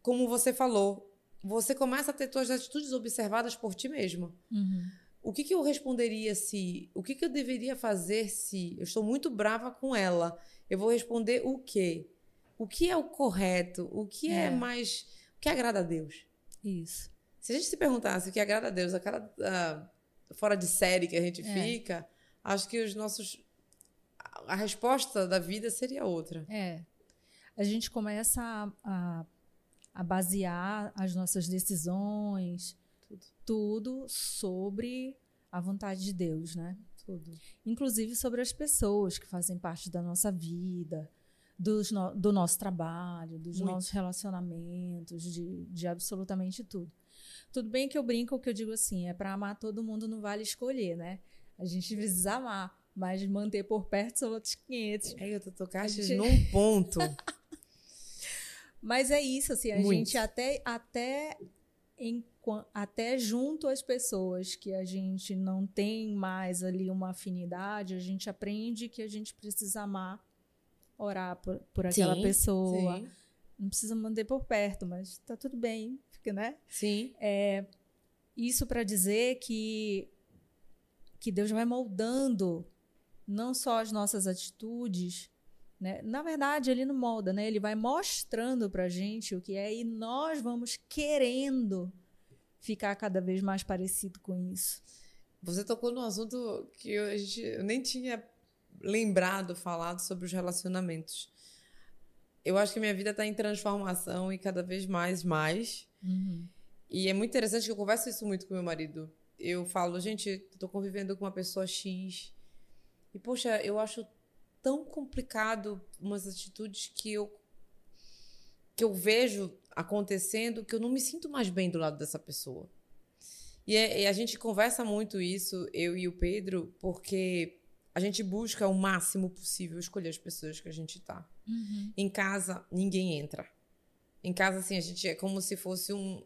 como você falou, você começa a ter suas atitudes observadas por ti mesmo. Uhum o que, que eu responderia se. O que, que eu deveria fazer se eu estou muito brava com ela? Eu vou responder o quê? O que é o correto? O que é, é mais. O que agrada a Deus? Isso. Se a gente se perguntasse o que agrada a Deus, a cada uh, fora de série que a gente é. fica, acho que os nossos. A resposta da vida seria outra. É. A gente começa a, a, a basear as nossas decisões, tudo. Tudo sobre a vontade de Deus, né? Tudo. Inclusive sobre as pessoas que fazem parte da nossa vida, no, do nosso trabalho, dos Muito. nossos relacionamentos, de, de absolutamente tudo. Tudo bem que eu brinco que eu digo assim, é para amar todo mundo não vale escolher, né? A gente (laughs) precisa amar, mas manter por perto são outros 500. É, eu tô tocaste gente... num ponto. (laughs) mas é isso, assim, a Muito. gente até, até em até junto às pessoas que a gente não tem mais ali uma afinidade, a gente aprende que a gente precisa amar, orar por, por aquela sim, pessoa. Sim. Não precisa manter por perto, mas tá tudo bem, né? Sim. É, isso para dizer que que Deus vai moldando não só as nossas atitudes, Né? Na verdade, ele não molda, né? Ele vai mostrando pra gente o que é e nós vamos querendo ficar cada vez mais parecido com isso. Você tocou num assunto que eu, eu nem tinha lembrado, falado sobre os relacionamentos. Eu acho que minha vida está em transformação e cada vez mais, mais. Uhum. E é muito interessante que eu converso isso muito com meu marido. Eu falo, gente, estou convivendo com uma pessoa X. E, poxa, eu acho tão complicado umas atitudes que eu que eu vejo acontecendo que eu não me sinto mais bem do lado dessa pessoa. E, é, e, a gente conversa muito isso, eu e o Pedro, porque a gente busca o máximo possível escolher as pessoas que a gente tá. Uhum. Em casa, ninguém entra. Em casa, assim, a gente é como se fosse um,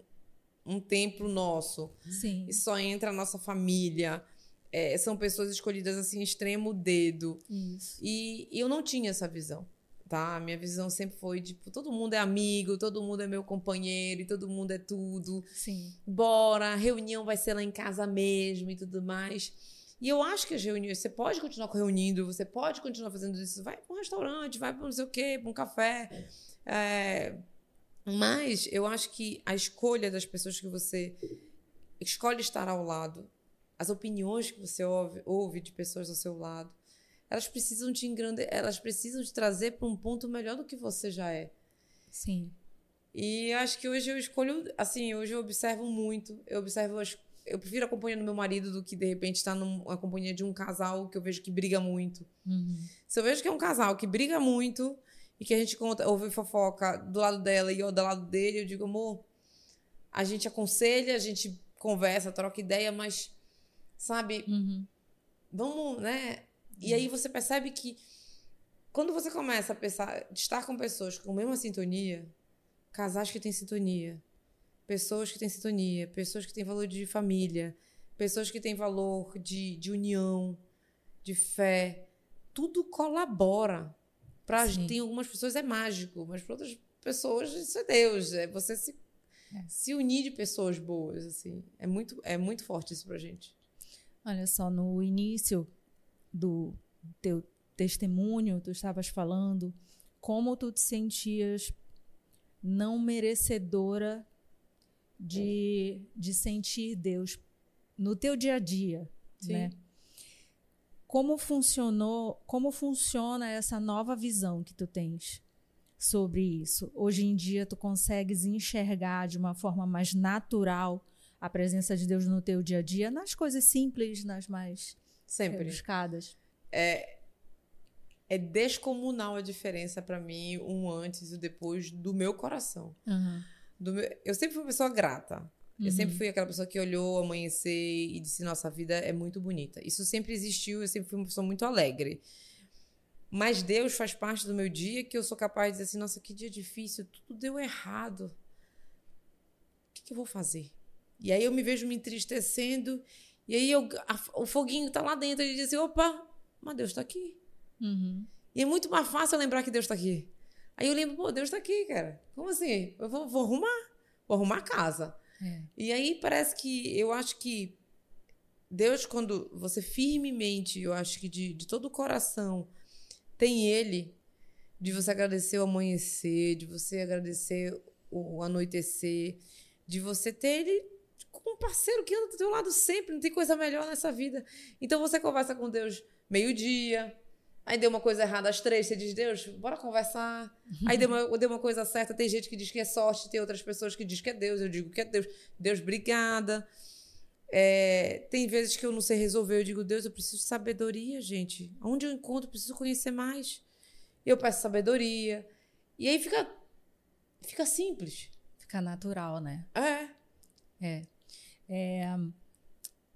um templo nosso. Sim. E só entra a nossa família. É, são pessoas escolhidas assim, extremo dedo. Isso. E, e eu não tinha essa visão tá? A minha visão sempre foi, tipo, todo mundo é amigo, todo mundo é meu companheiro e todo mundo é tudo. Sim. Bora, a reunião vai ser lá em casa mesmo e tudo mais. E eu acho que as reuniões, você pode continuar reunindo, você pode continuar fazendo isso, vai para um restaurante, vai para não sei o quê, para um café. É... Mas eu acho que a escolha das pessoas que você escolhe estar ao lado, as opiniões que você ouve, ouve de pessoas ao seu lado, elas precisam te engrandecer, elas precisam te trazer para um ponto melhor do que você já é. Sim. E acho que hoje eu escolho, assim, hoje eu observo muito, eu observo as, eu prefiro a companhia do meu marido do que de repente estar numa companhia de um casal que eu vejo que briga muito. Uhum. Se eu vejo que é um casal que briga muito e que a gente conta, ouve fofoca do lado dela e eu do lado dele, eu digo, amor, a gente aconselha, a gente conversa, troca ideia, mas sabe, uhum. vamos, né, e aí você percebe que quando você começa a pensar, estar com pessoas com a mesma sintonia, casais que têm sintonia, pessoas que têm sintonia, pessoas que têm valor de família, pessoas que têm valor de, de união, de fé, tudo colabora. Pra, tem algumas pessoas é mágico, mas para outras pessoas isso é Deus, é você se, é. se unir de pessoas boas, assim. É muito, é muito forte isso pra gente. Olha só, no início do teu testemunho, tu estavas falando como tu te sentias não merecedora de, de sentir Deus no teu dia a dia, Sim. né? Como funcionou, como funciona essa nova visão que tu tens sobre isso? Hoje em dia tu consegues enxergar de uma forma mais natural a presença de Deus no teu dia a dia, nas coisas simples, nas mais Sempre. Rebuscadas. É, é descomunal a diferença para mim, um antes e depois do meu coração. Uhum. Do meu, eu sempre fui uma pessoa grata. Uhum. Eu sempre fui aquela pessoa que olhou amanhecer e disse: Nossa, a vida é muito bonita. Isso sempre existiu, eu sempre fui uma pessoa muito alegre. Mas Deus faz parte do meu dia que eu sou capaz de dizer assim: Nossa, que dia difícil, tudo deu errado. O que, que eu vou fazer? E aí eu me vejo me entristecendo e aí eu, a, o foguinho tá lá dentro e diz assim, opa, mas Deus tá aqui. Uhum. E é muito mais fácil lembrar que Deus tá aqui. Aí eu lembro, pô, Deus tá aqui, cara. Como assim? Eu vou, vou arrumar. Vou arrumar a casa. É. E aí parece que eu acho que Deus, quando você firmemente, eu acho que de, de todo o coração, tem Ele, de você agradecer o amanhecer, de você agradecer o anoitecer, de você ter Ele com um parceiro que anda do teu lado sempre, não tem coisa melhor nessa vida. Então você conversa com Deus meio-dia, aí deu uma coisa errada às três, você diz, Deus, bora conversar. Aí deu uma, deu uma coisa certa, tem gente que diz que é sorte, tem outras pessoas que diz que é Deus, eu digo que é Deus. Deus, obrigada. É, tem vezes que eu não sei resolver, eu digo, Deus, eu preciso de sabedoria, gente. Onde eu encontro, eu preciso conhecer mais. Eu peço sabedoria. E aí fica, fica simples. Fica natural, né? É. É. É,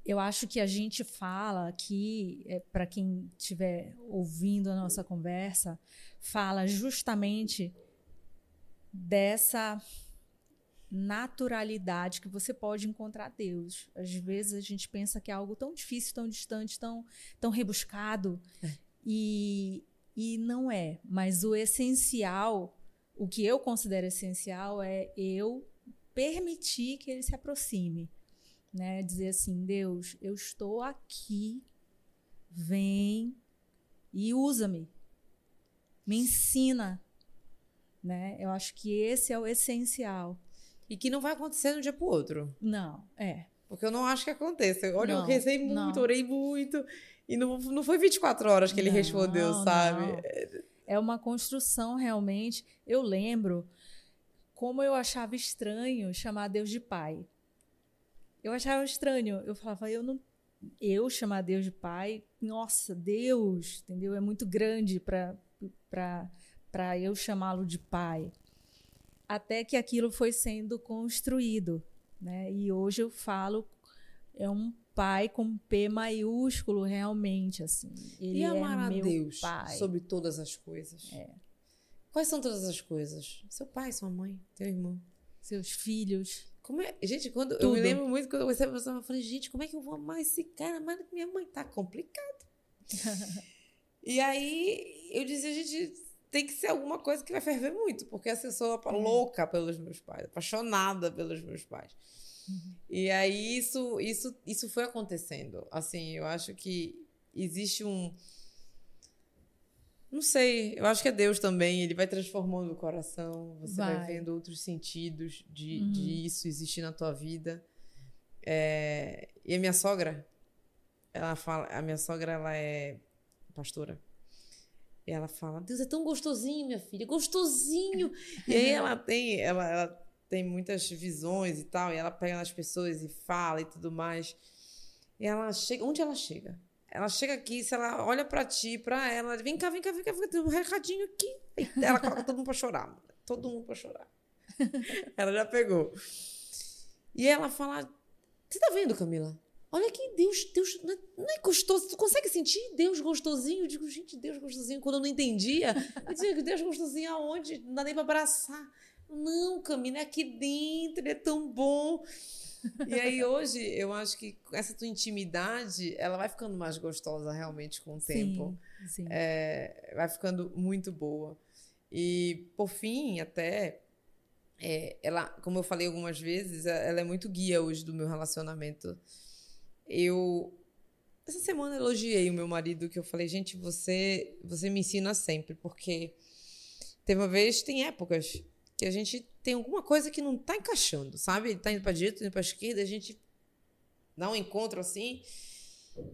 eu acho que a gente fala aqui, é, para quem estiver ouvindo a nossa conversa, fala justamente dessa naturalidade que você pode encontrar Deus. Às vezes a gente pensa que é algo tão difícil, tão distante, tão, tão rebuscado. É. E, e não é. Mas o essencial, o que eu considero essencial, é eu permitir que ele se aproxime né? Dizer assim, Deus, eu estou aqui, vem e usa-me. me ensina. Né? Eu acho que esse é o essencial. E que não vai acontecer de um dia pro outro. Não, é. Porque eu não acho que aconteça. Olha, Não, eu rezei muito, não. orei muito. E não, não foi 24 horas que ele Não, respondeu, sabe? É uma construção realmente. Eu lembro como eu achava estranho chamar Deus de pai. Eu achava estranho. Eu falava, eu não. Eu chamar Deus de pai, nossa, Deus, entendeu? É muito grande para eu chamá-lo de pai. Até que aquilo foi sendo construído. Né? E hoje eu falo, é um pai com P maiúsculo, realmente. assim. Ele e amar é a Deus pai. sobre todas as coisas. É. Quais são todas as coisas? Seu pai, sua mãe, teu irmão. Seus filhos. Como é? Gente, quando eu Tudo. me lembro muito quando eu conheci a pessoa, eu falei, gente, como é que eu vou amar esse cara que minha mãe? Tá complicado. (laughs) e aí eu dizia, gente, tem que ser alguma coisa que vai ferver muito, porque assim, eu sou É. louca pelos meus pais, apaixonada pelos meus pais. Uhum. E aí isso, isso, isso foi acontecendo. Assim, eu acho que existe um. Não sei, eu acho que é Deus também, ele vai transformando o coração, você vai, Vai. vendo outros sentidos de, Uhum. de isso existir na tua vida. É, E a minha sogra, ela fala, a minha sogra, ela é pastora. E ela fala, Deus é tão gostosinho, minha filha, gostosinho. (laughs) e aí ela tem, ela, ela tem muitas visões e tal, e ela pega nas pessoas e fala e tudo mais. E ela chega, onde ela chega? Ela chega aqui, se ela olha pra ti, pra ela, vem cá, vem cá, vem cá, vem cá, tem um recadinho aqui. Aí ela coloca todo mundo pra chorar. Todo mundo pra chorar. (laughs) ela já pegou. E ela fala: Você tá vendo, Camila? Olha que Deus, Deus não é, não é gostoso. Tu consegue sentir Deus gostosinho? Eu digo, gente, Deus gostosinho. Quando eu não entendia, eu dizia, Deus gostosinho aonde? Não dá nem pra abraçar. Não, Camila, é aqui dentro, ele é tão bom. E aí hoje eu acho que essa tua intimidade, ela vai ficando mais gostosa realmente com o tempo. Sim, sim. É, vai ficando muito boa. E por fim, até é, ela, como eu falei algumas vezes, é- ela é muito guia hoje do meu relacionamento. Eu essa semana elogiei o meu marido que eu falei, gente, você você me ensina sempre, porque teve uma vez, tem épocas que a gente tem alguma coisa que não tá encaixando, sabe? Ele tá indo pra direita, indo pra esquerda, a gente dá um encontro assim.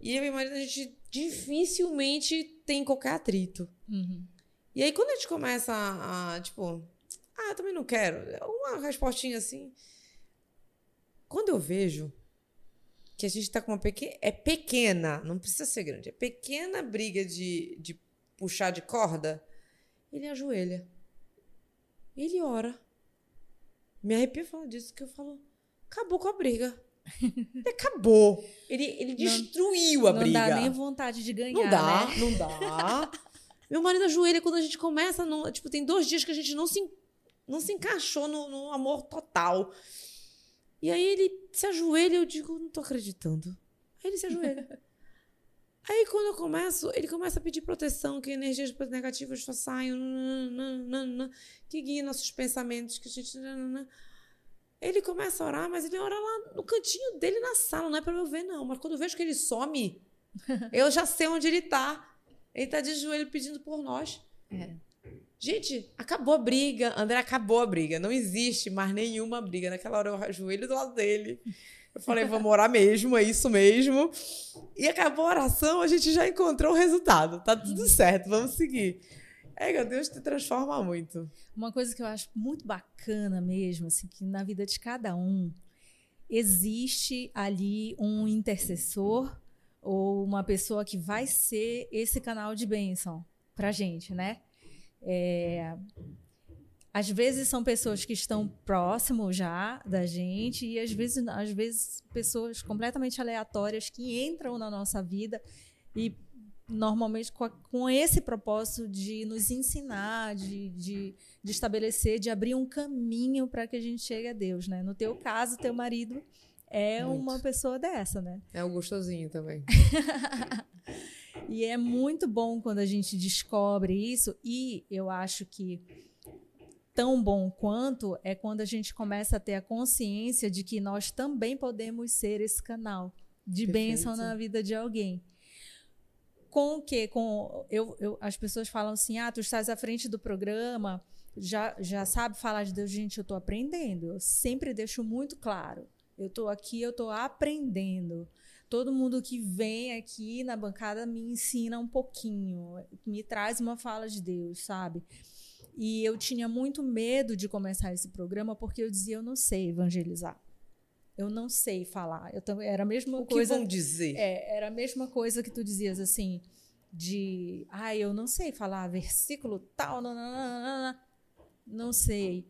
E eu e meu marido, a gente dificilmente tem qualquer atrito. Uhum. E aí, quando a gente começa a, a, tipo, ah, eu também não quero, uma respostinha assim. Quando eu vejo que a gente tá com uma pequena. É pequena, não precisa ser grande, é pequena briga de, de puxar de corda, ele ajoelha. Ele ora. Me arrepia falar disso, que eu falo, acabou com a briga. Ele (laughs) acabou. Ele, ele destruiu a não briga. dá nem vontade de ganhar. Não dá, né? não dá. (laughs) Meu marido ajoelha quando a gente começa. No, tipo, tem dois dias que a gente não se, não se encaixou no, no amor total. E aí ele se ajoelha e eu digo, não tô acreditando. Aí ele se ajoelha. (laughs) aí quando eu começo, ele começa a pedir proteção, que energias negativas saiam, nananana, que guiem nossos pensamentos, que a gente. Ele começa a orar, mas ele ora lá no cantinho dele na sala, não é pra eu ver, não. Mas quando eu vejo que ele some, (laughs) eu já sei onde ele tá. Ele tá de joelho pedindo por nós. É. Gente, acabou a briga. André, acabou a briga. Não existe mais nenhuma briga. Naquela hora eu ajoelho do lado dele. Eu falei, vamos orar mesmo, é isso mesmo. E acabou a oração, a gente já encontrou o resultado. Tá tudo certo, vamos seguir. É, meu Deus te transforma muito. Uma coisa que eu acho muito bacana mesmo, assim, que na vida de cada um existe ali um intercessor ou uma pessoa que vai ser esse canal de bênção pra gente, né? É, às vezes são pessoas que estão próximo já da gente e às vezes, às vezes pessoas completamente aleatórias que entram na nossa vida e normalmente com, a- com esse propósito de nos ensinar, de, de, de estabelecer, de abrir um caminho para que a gente chegue a Deus, né? No teu caso, teu marido é Muito. uma pessoa dessa, né? É o gostosinho também. (laughs) E é muito bom quando a gente descobre isso, e eu acho que tão bom quanto é quando a gente começa a ter a consciência de que nós também podemos ser esse canal de Perfeito. bênção na vida de alguém. Com o quê? Com, eu, eu, as pessoas falam assim: ah, tu estás à frente do programa, já, já sabe falar de Deus. Gente, eu estou aprendendo. Eu sempre deixo muito claro. Eu estou aqui, eu estou aprendendo. Todo mundo que vem aqui na bancada me ensina um pouquinho, me traz uma fala de Deus, sabe? E eu tinha muito medo de começar esse programa porque eu dizia: eu não sei evangelizar. Eu não sei falar. Eu também era a mesma o coisa. O que vão dizer? É, era a mesma coisa que tu dizias assim, de, ah, eu não sei falar versículo tal, não, não sei.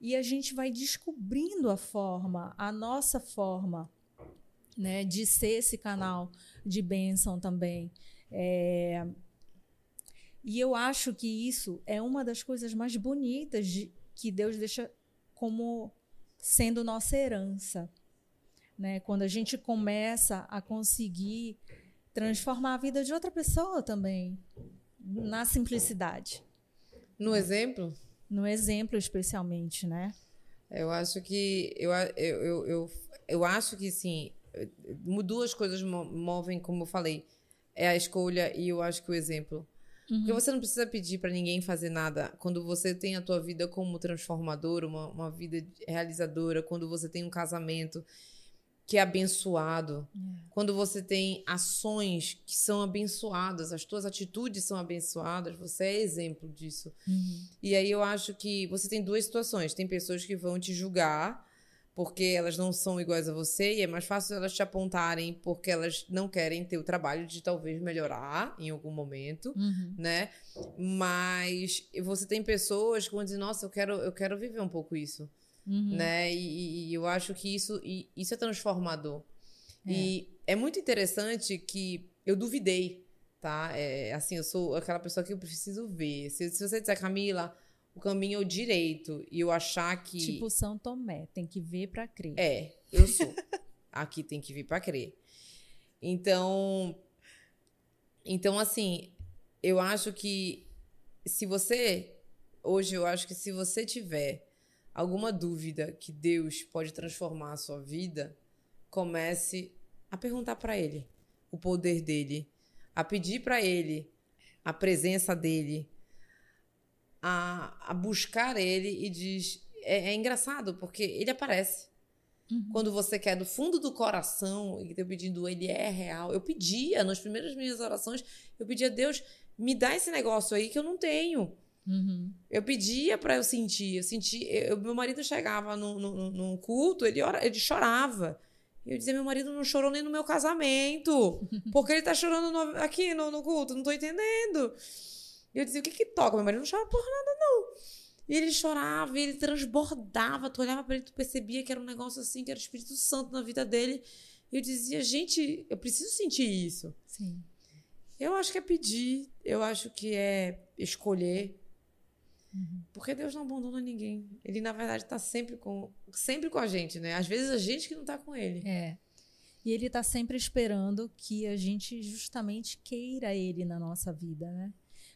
E a gente vai descobrindo a forma, a nossa forma, né, de ser esse canal de bênção também. É, e eu acho que isso é uma das coisas mais bonitas de, que Deus deixa como sendo nossa herança né? Quando a gente começa a conseguir transformar a vida de outra pessoa também, na simplicidade. No exemplo? No exemplo, especialmente, né? Eu acho que eu, eu, eu, eu, eu acho que sim, duas coisas movem, como eu falei, é a escolha e eu acho que o exemplo. Uhum. Porque você não precisa pedir para ninguém fazer nada. Quando você tem a tua vida como transformadora, uma, uma vida realizadora, quando você tem um casamento que é abençoado. É. Quando você tem ações que são abençoadas, as tuas atitudes são abençoadas, você é exemplo disso. Uhum. E aí eu acho que você tem duas situações. Tem pessoas que vão te julgar porque elas não são iguais a você e é mais fácil elas te apontarem porque elas não querem ter o trabalho de talvez melhorar em algum momento, uhum. né? Mas você tem pessoas que vão dizer, nossa, eu quero, eu quero viver um pouco isso. Uhum. Né? E, e, eu acho que isso, e, isso é transformador. É. E é muito interessante que eu duvidei, tá? É, assim, eu sou aquela pessoa que eu preciso ver. Se, se você disser, Camila, o caminho é o direito, e eu achar que. Tipo São Tomé, tem que ver para crer. É, eu sou. (laughs) Aqui tem que vir para crer. Então. Então, assim, eu acho que se você. Hoje, eu acho que se você tiver alguma dúvida que Deus pode transformar a sua vida, comece a perguntar para Ele o poder dele, a pedir para Ele a presença dele, a, a buscar Ele e diz. É, é engraçado porque Ele aparece. Uhum. Quando você quer do fundo do coração e teu pedindo ele é real. Eu pedia, nas primeiras minhas orações, eu pedia a Deus, me dá esse negócio aí que eu não tenho. Uhum. Eu pedia para eu sentir. Eu senti. Eu, meu marido chegava num, num culto, ele, ora, ele chorava. E eu dizia: meu marido não chorou nem no meu casamento. (laughs) Porque ele tá chorando no, aqui no, no, culto? Não tô entendendo. E eu dizia: o que que toca? Meu marido não chora por nada, não. E ele chorava, e ele transbordava. Tu olhava para ele, tu percebia que era um negócio assim, que era o Espírito Santo na vida dele. E eu dizia: gente, eu preciso sentir isso. Sim. Eu acho que é pedir, eu acho que é escolher Uhum. Porque Deus não abandona ninguém. Ele, na verdade, está sempre com, sempre com a gente, né? Às vezes a gente que não está com ele. É. E ele está sempre esperando que a gente justamente queira ele na nossa vida, né?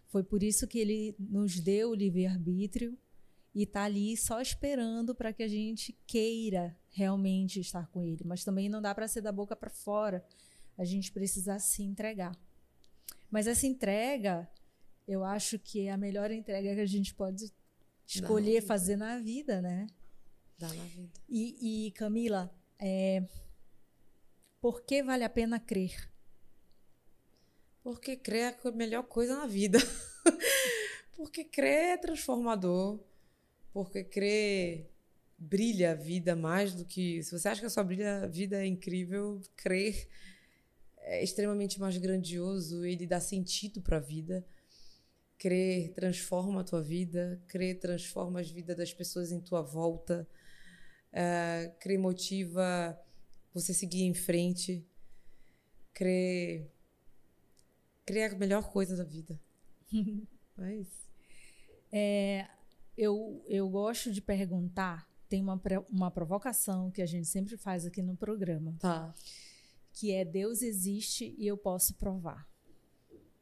Foi por isso que ele nos deu o livre-arbítrio e está ali só esperando para que a gente queira realmente estar com ele. Mas também não dá para ser da boca para fora. A gente precisa se entregar. Mas essa entrega eu acho que é a melhor entrega que a gente pode escolher fazer na vida, né? Dá na vida. E, e Camila, é, por que vale a pena crer? Porque crer é a melhor coisa na vida. (laughs) Porque crer é transformador. Porque crer brilha a vida mais do que. Se você acha que a sua brilha, a vida é incrível, crer é extremamente mais grandioso. Ele dá sentido para a vida. Crer transforma a tua vida, crer transforma as vidas das pessoas em tua volta, uh, crer motiva você seguir em frente, crer, é a melhor coisa da vida. (laughs) é isso. É, eu, eu gosto de perguntar, tem uma, uma provocação que a gente sempre faz aqui no programa. Tá. Que é Deus existe e eu posso provar.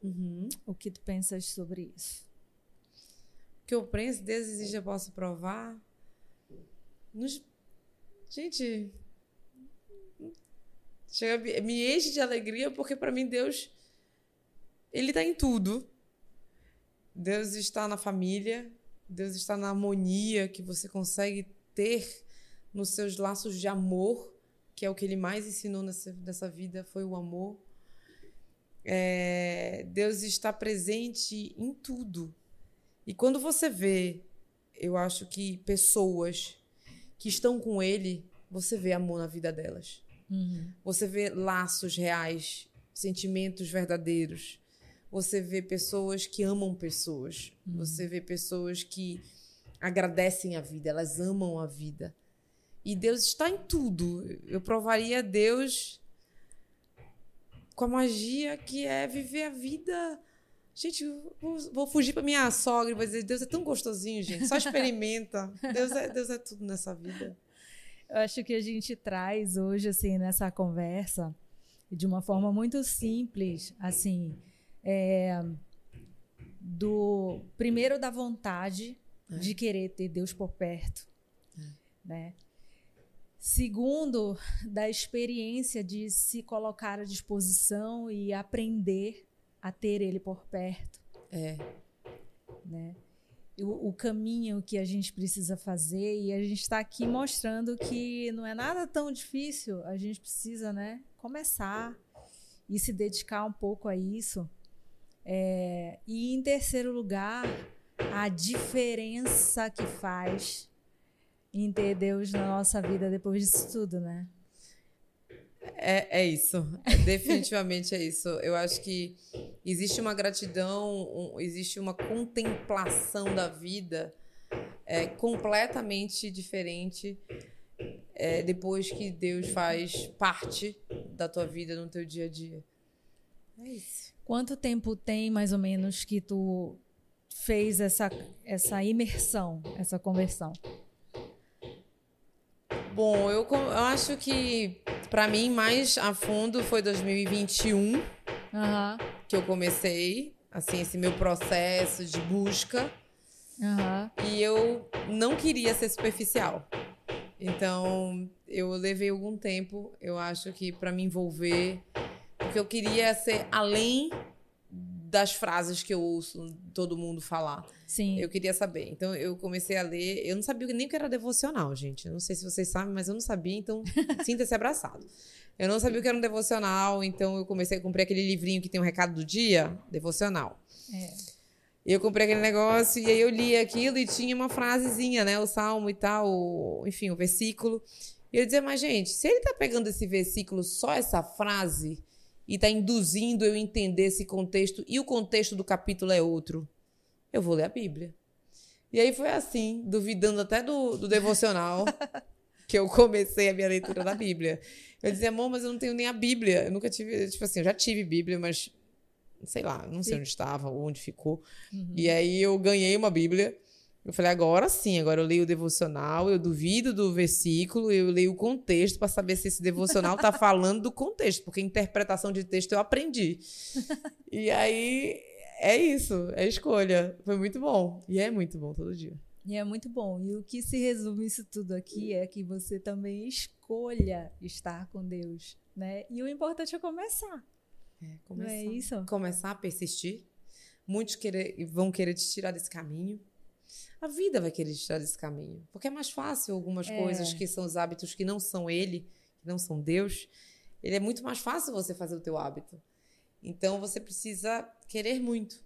Uhum. O que tu pensas sobre isso? O que eu penso, Deus existe, eu posso provar. Nos... Gente, chega, me enche de alegria porque para mim Deus Ele está em tudo. Deus está na família, Deus está na harmonia que você consegue ter nos seus laços de amor, que é o que ele mais ensinou nessa, nessa vida, foi o amor. É, Deus está presente em tudo. E quando você vê, eu acho que pessoas que estão com Ele, você vê amor na vida delas. Uhum. Você vê laços reais, sentimentos verdadeiros. Você vê pessoas que amam pessoas. Uhum. Você vê pessoas que agradecem a vida, elas amam a vida. E Deus está em tudo. Eu provaria Deus com a magia que é viver a vida. Gente, vou fugir para minha sogra e vou dizer: Deus é tão gostosinho, gente. Só experimenta. (laughs) Deus é, Deus é tudo nessa vida. Eu acho que a gente traz hoje, assim, nessa conversa, de uma forma muito simples, assim, é, do primeiro da vontade É. de querer ter Deus por perto, É. né? Segundo, da experiência de se colocar à disposição e aprender a ter Ele por perto É, né? O, o caminho que a gente precisa fazer e a gente está aqui mostrando que não é nada tão difícil. A gente precisa, né, começar e se dedicar um pouco a isso. É, e em terceiro lugar, a diferença que faz em ter Deus na nossa vida depois disso tudo, né? é, é isso. (laughs) Definitivamente é isso. Eu acho que existe uma gratidão, um- existe uma contemplação da vida é, completamente diferente é, depois que Deus faz parte da tua vida no teu dia a dia. É isso. Quanto tempo tem mais ou menos que tu fez essa essa imersão, essa conversão? Bom, eu, eu acho que para mim mais a fundo foi 2021 Aham. que eu comecei assim esse meu processo de busca Aham. e eu não queria ser superficial. Então, eu levei algum tempo, eu acho que para me envolver, porque eu queria ser além das frases que eu ouço todo mundo falar. Sim. Eu queria saber. Então eu comecei a ler. Eu não sabia nem o que era devocional, gente. Eu não sei se vocês sabem, mas eu não sabia, então (laughs) sinta-se abraçado. Eu não sabia o que era um devocional, então eu comecei a comprei aquele livrinho que tem um recado do dia, devocional. É. E eu comprei aquele negócio e aí eu li aquilo e tinha uma frasezinha, né? O salmo e tal, o- enfim, o versículo. E eu dizia, mas gente, se ele tá pegando esse versículo, só essa frase, e tá induzindo eu entender esse contexto, e o contexto do capítulo é outro, eu vou ler a Bíblia. E aí foi assim, duvidando até do, do devocional, (laughs) que eu comecei a minha leitura da Bíblia. Eu dizia, amor, mas eu não tenho nem a Bíblia. Eu nunca tive, tipo assim, eu já tive Bíblia, mas sei lá, não sei onde estava, ou onde ficou. E aí eu ganhei uma Bíblia. Eu falei, agora sim, agora eu leio o devocional, eu duvido do versículo, eu leio o contexto para saber se esse devocional tá falando do contexto, porque interpretação de texto eu aprendi. (laughs) e aí é isso, é escolha. Foi muito bom. E é muito bom todo dia. E é muito bom. E o que se resume isso tudo aqui é que você também escolha estar com Deus, né? E o importante é começar. É, Não é isso? Começar a persistir. Muitos querer, vão querer te tirar desse caminho. A vida vai querer te tirar desse caminho. Porque é mais fácil algumas É. coisas que são os hábitos que não são ele, que não são Deus. Ele é muito mais fácil você fazer o teu hábito. Então você precisa querer muito.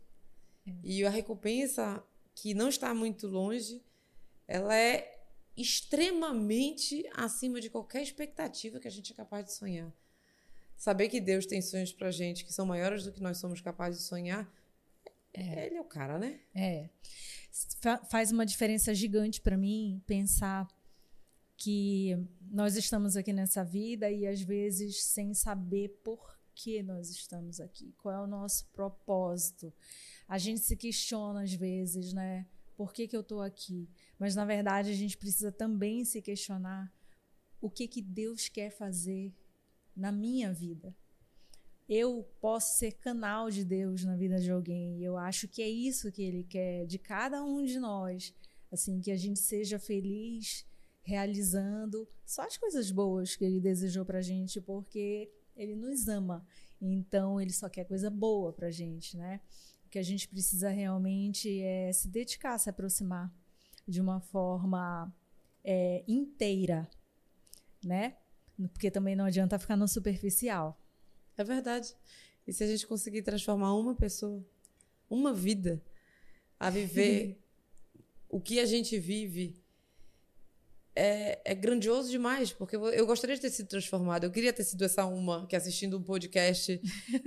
E a recompensa que não está muito longe, ela é extremamente acima de qualquer expectativa que a gente é capaz de sonhar. Saber que Deus tem sonhos pra gente que são maiores do que nós somos capazes de sonhar, ele é o cara, né? É. Fa- faz uma diferença gigante para mim pensar que nós estamos aqui nessa vida e às vezes sem saber por que nós estamos aqui, qual é o nosso propósito. A gente se questiona às vezes, né? Por que, que eu estou aqui? Mas na verdade a gente precisa também se questionar o que que Deus quer fazer na minha vida eu posso ser canal de Deus na vida de alguém. E eu acho que é isso que ele quer de cada um de nós, assim, que a gente seja feliz realizando só as coisas boas que ele desejou pra gente, porque ele nos ama Então ele só quer coisa boa pra gente, né? O que a gente precisa realmente é se dedicar, se aproximar de uma forma é, inteira, né? Porque também não adianta ficar no superficial. É verdade. E se a gente conseguir transformar uma pessoa, uma vida, a viver (laughs) o que a gente vive, é, é, grandioso demais, porque eu gostaria de ter sido transformada. Eu queria ter sido essa uma que assistindo um podcast,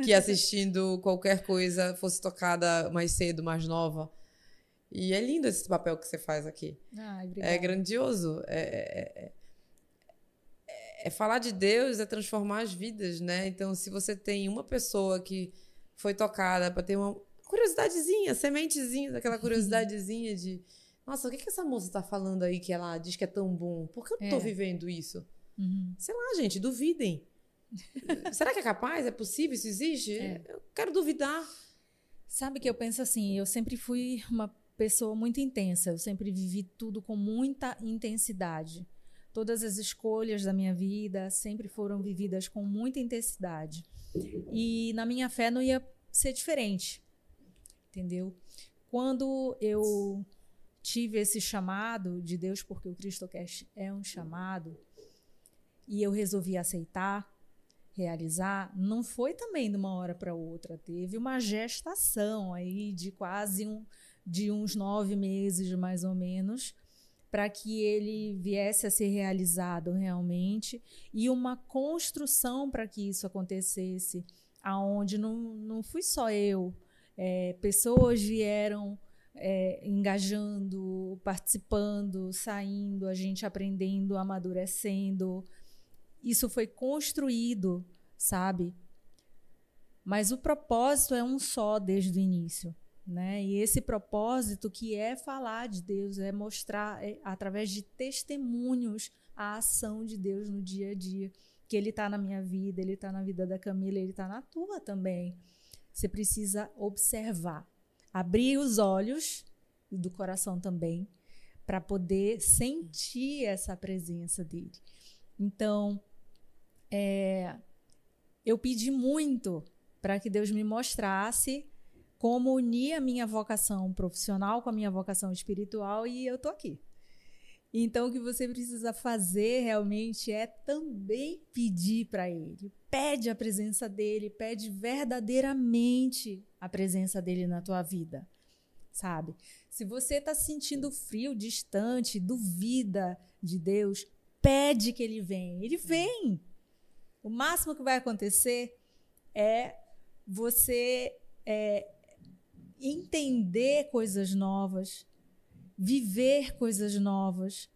que (laughs) assistindo qualquer coisa fosse tocada mais cedo, mais nova. E é lindo esse papel que você faz aqui. Ai, é grandioso. É, é, é, falar de Deus, é transformar as vidas, né? Então, se você tem uma pessoa que foi tocada para ter uma curiosidadezinha, sementezinha, daquela (laughs) curiosidadezinha de nossa, o que, que essa moça tá falando aí que ela diz que é tão bom? Por que eu não tô é. vivendo isso? Uhum. Sei lá, gente, duvidem. (laughs) Será que é capaz? É possível? Isso existe? É. Eu quero duvidar. Sabe que eu penso assim, eu sempre fui uma pessoa muito intensa, eu sempre vivi tudo com muita intensidade. Todas as escolhas da minha vida sempre foram vividas com muita intensidade. E na minha fé não ia ser diferente. Entendeu? Quando eu tive esse chamado de Deus, porque o CristoCast é um chamado, e eu resolvi aceitar, realizar, não foi também de uma hora para outra. Teve uma gestação aí de quase um, de uns nove meses, mais ou menos, para que ele viesse a ser realizado realmente e uma construção para que isso acontecesse, aonde não, não fui só eu, é, pessoas vieram é, engajando, participando, saindo, a gente aprendendo, amadurecendo. Isso foi construído, sabe? Mas o propósito é um só desde o início. Né? E esse propósito que é falar de Deus, é mostrar é, através de testemunhos a ação de Deus no dia a dia. Que Ele está na minha vida, Ele está na vida da Camila, Ele está na tua também. Você precisa observar abrir os olhos e do coração também para poder sentir essa presença dele. Então, é, eu pedi muito para que Deus me mostrasse como unir a minha vocação profissional com a minha vocação espiritual e eu tô aqui. Então, o que você precisa fazer realmente é também pedir para Ele. Pede a presença dele, pede verdadeiramente a presença dele na tua vida, sabe? Se você está sentindo frio, distante, duvida de Deus, pede que ele venha. Ele vem. O máximo que vai acontecer é você é, entender coisas novas, viver coisas novas,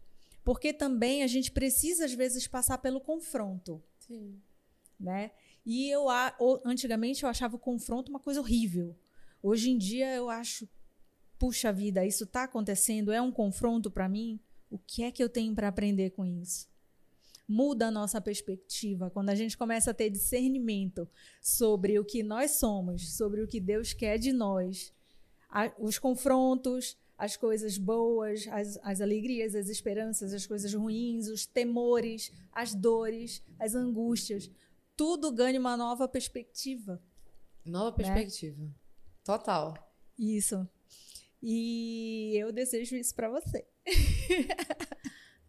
porque também a gente precisa às vezes passar pelo confronto. Sim. Né? E eu antigamente eu achava o confronto uma coisa horrível. Hoje em dia eu acho, puxa vida, isso está acontecendo, é um confronto para mim. O que é que eu tenho para aprender com isso? Muda a nossa perspectiva quando a gente começa a ter discernimento sobre o que nós somos, sobre o que Deus quer de nós. os confrontos, as coisas boas, as, as alegrias, as esperanças, as coisas ruins, os temores, as dores, as angústias tudo ganha uma nova perspectiva. Nova né? perspectiva. Né? Total. Isso. E eu desejo isso para você. (laughs)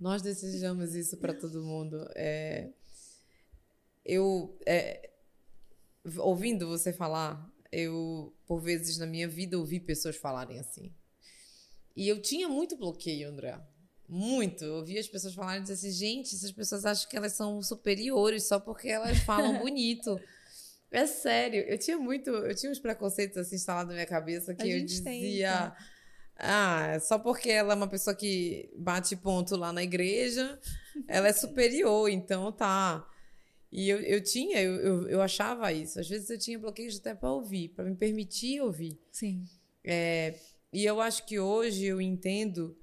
Nós desejamos isso para todo mundo. É, eu, é, ouvindo você falar, eu, por vezes na minha vida, ouvi pessoas falarem assim. E eu tinha muito bloqueio, André. Muito. Eu ouvi as pessoas falarem assim, gente, essas pessoas acham que elas são superiores só porque elas falam (laughs) bonito. É sério, eu tinha muito, eu tinha uns preconceitos assim instalados na minha cabeça que eu dizia, tem, tá? Ah, só porque ela é uma pessoa que bate ponto lá na igreja, ela é superior, então tá. E eu, eu tinha, eu, eu, eu achava isso. Às vezes eu tinha bloqueios até para ouvir, para me permitir ouvir. Sim. É, e eu acho que hoje eu entendo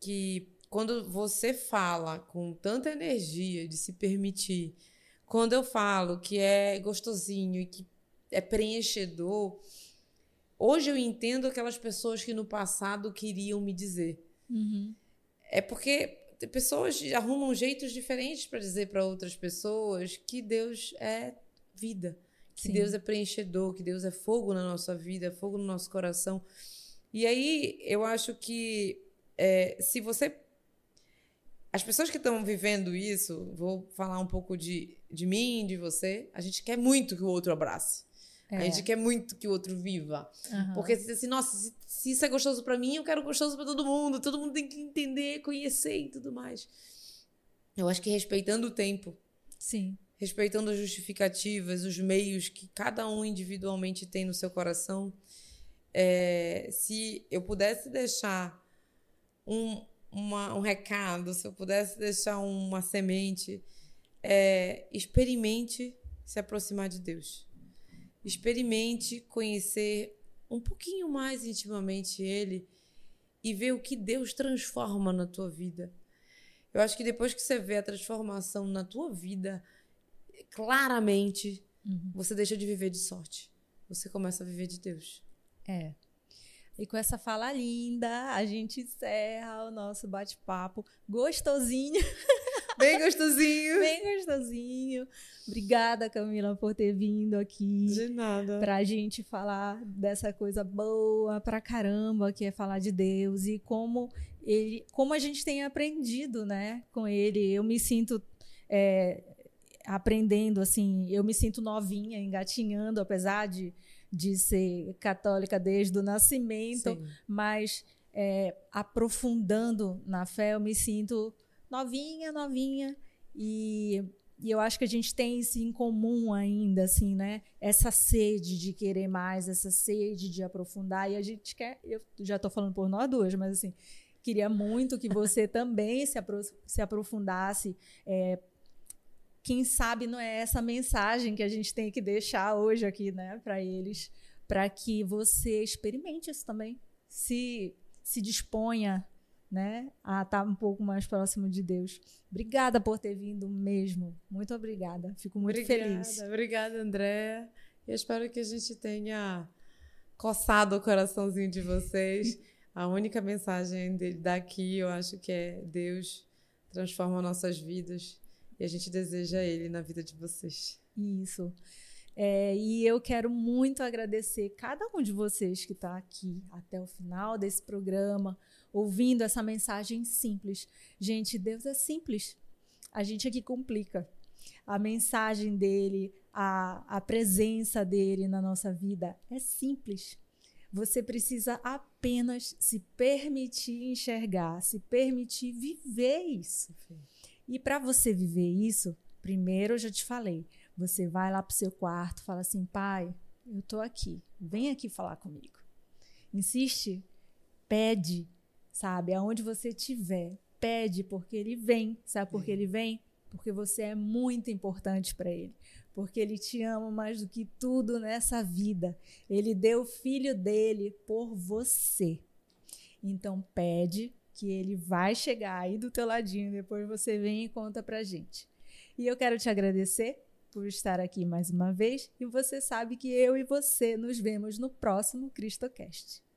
que quando você fala com tanta energia de se permitir, quando eu falo que é gostosinho e que é preenchedor, hoje eu entendo aquelas pessoas que no passado queriam me dizer. Uhum. É porque pessoas arrumam jeitos diferentes para dizer para outras pessoas que Deus é vida, que Sim. Deus é preenchedor, que Deus é fogo na nossa vida, fogo no nosso coração. E aí eu acho que é, se você. As pessoas que estão vivendo isso, vou falar um pouco de, de mim, de você, a gente quer muito que o outro abrace. A É. gente quer muito que o outro viva. Aham. Porque se assim, nossa, se, se isso é gostoso pra mim, eu quero gostoso pra todo mundo. Todo mundo tem que entender, conhecer e tudo mais. Eu acho que respeitando o tempo, Sim. respeitando as justificativas, os meios que cada um individualmente tem no seu coração, é, se eu pudesse deixar um, uma- um recado, se eu pudesse deixar uma semente, é, experimente se aproximar de Deus. Experimente conhecer um pouquinho mais intimamente Ele e ver o que Deus transforma na tua vida. Eu acho que depois que você vê a transformação na tua vida, claramente, você deixa de viver de sorte. Você começa a viver de Deus. É. E com essa fala linda, a gente encerra o nosso bate-papo gostosinho, (laughs) Bem gostosinho. bem gostosinho. Obrigada, Camila, por ter vindo aqui De nada. pra gente falar dessa coisa boa pra caramba, que é falar de Deus e como ele, como a gente tem aprendido, né, com ele. Eu me sinto é, aprendendo assim, eu me sinto novinha, engatinhando, apesar de, de ser católica desde o nascimento, Sim. mas é, aprofundando na fé, eu me sinto novinha, novinha e, e eu acho que a gente tem isso em comum ainda, assim, né? Essa sede de querer mais, essa sede de aprofundar e a gente quer, eu já estou falando por nós duas, mas assim, queria muito que você (laughs) também se, apro se aprofundasse. é, quem sabe não é essa mensagem que a gente tem que deixar hoje aqui, né, para eles, para que você experimente isso também, se se disponha, né, a estar um pouco mais próximo de Deus. Obrigada por ter vindo mesmo, muito obrigada. Fico muito feliz. Obrigada, André. Eu espero que a gente tenha coçado o coraçãozinho de vocês. (laughs) A única mensagem dele daqui, eu acho que é Deus transforma nossas vidas e a gente deseja Ele na vida de vocês. Isso. É, e eu quero muito agradecer cada um de vocês que está aqui até o final desse programa, ouvindo essa mensagem simples. Gente, Deus é simples. A gente aqui complica. A mensagem dele, a, a presença dele na nossa vida é simples. Você precisa apenas se permitir enxergar, se permitir viver isso. E para você viver isso, primeiro eu já te falei, você vai lá pro seu quarto, fala assim: "Pai, eu tô aqui. Vem aqui falar comigo". Insiste, pede, sabe? Aonde você estiver, pede porque ele vem. Sabe por que ele vem? Porque você é muito importante para ele. Porque ele te ama mais do que tudo nessa vida. Ele deu o filho dele por você. Então pede que ele vai chegar aí do teu ladinho, depois você vem e conta pra gente. E eu quero te agradecer por estar aqui mais uma vez e você sabe que eu e você nos vemos no próximo CristoCast.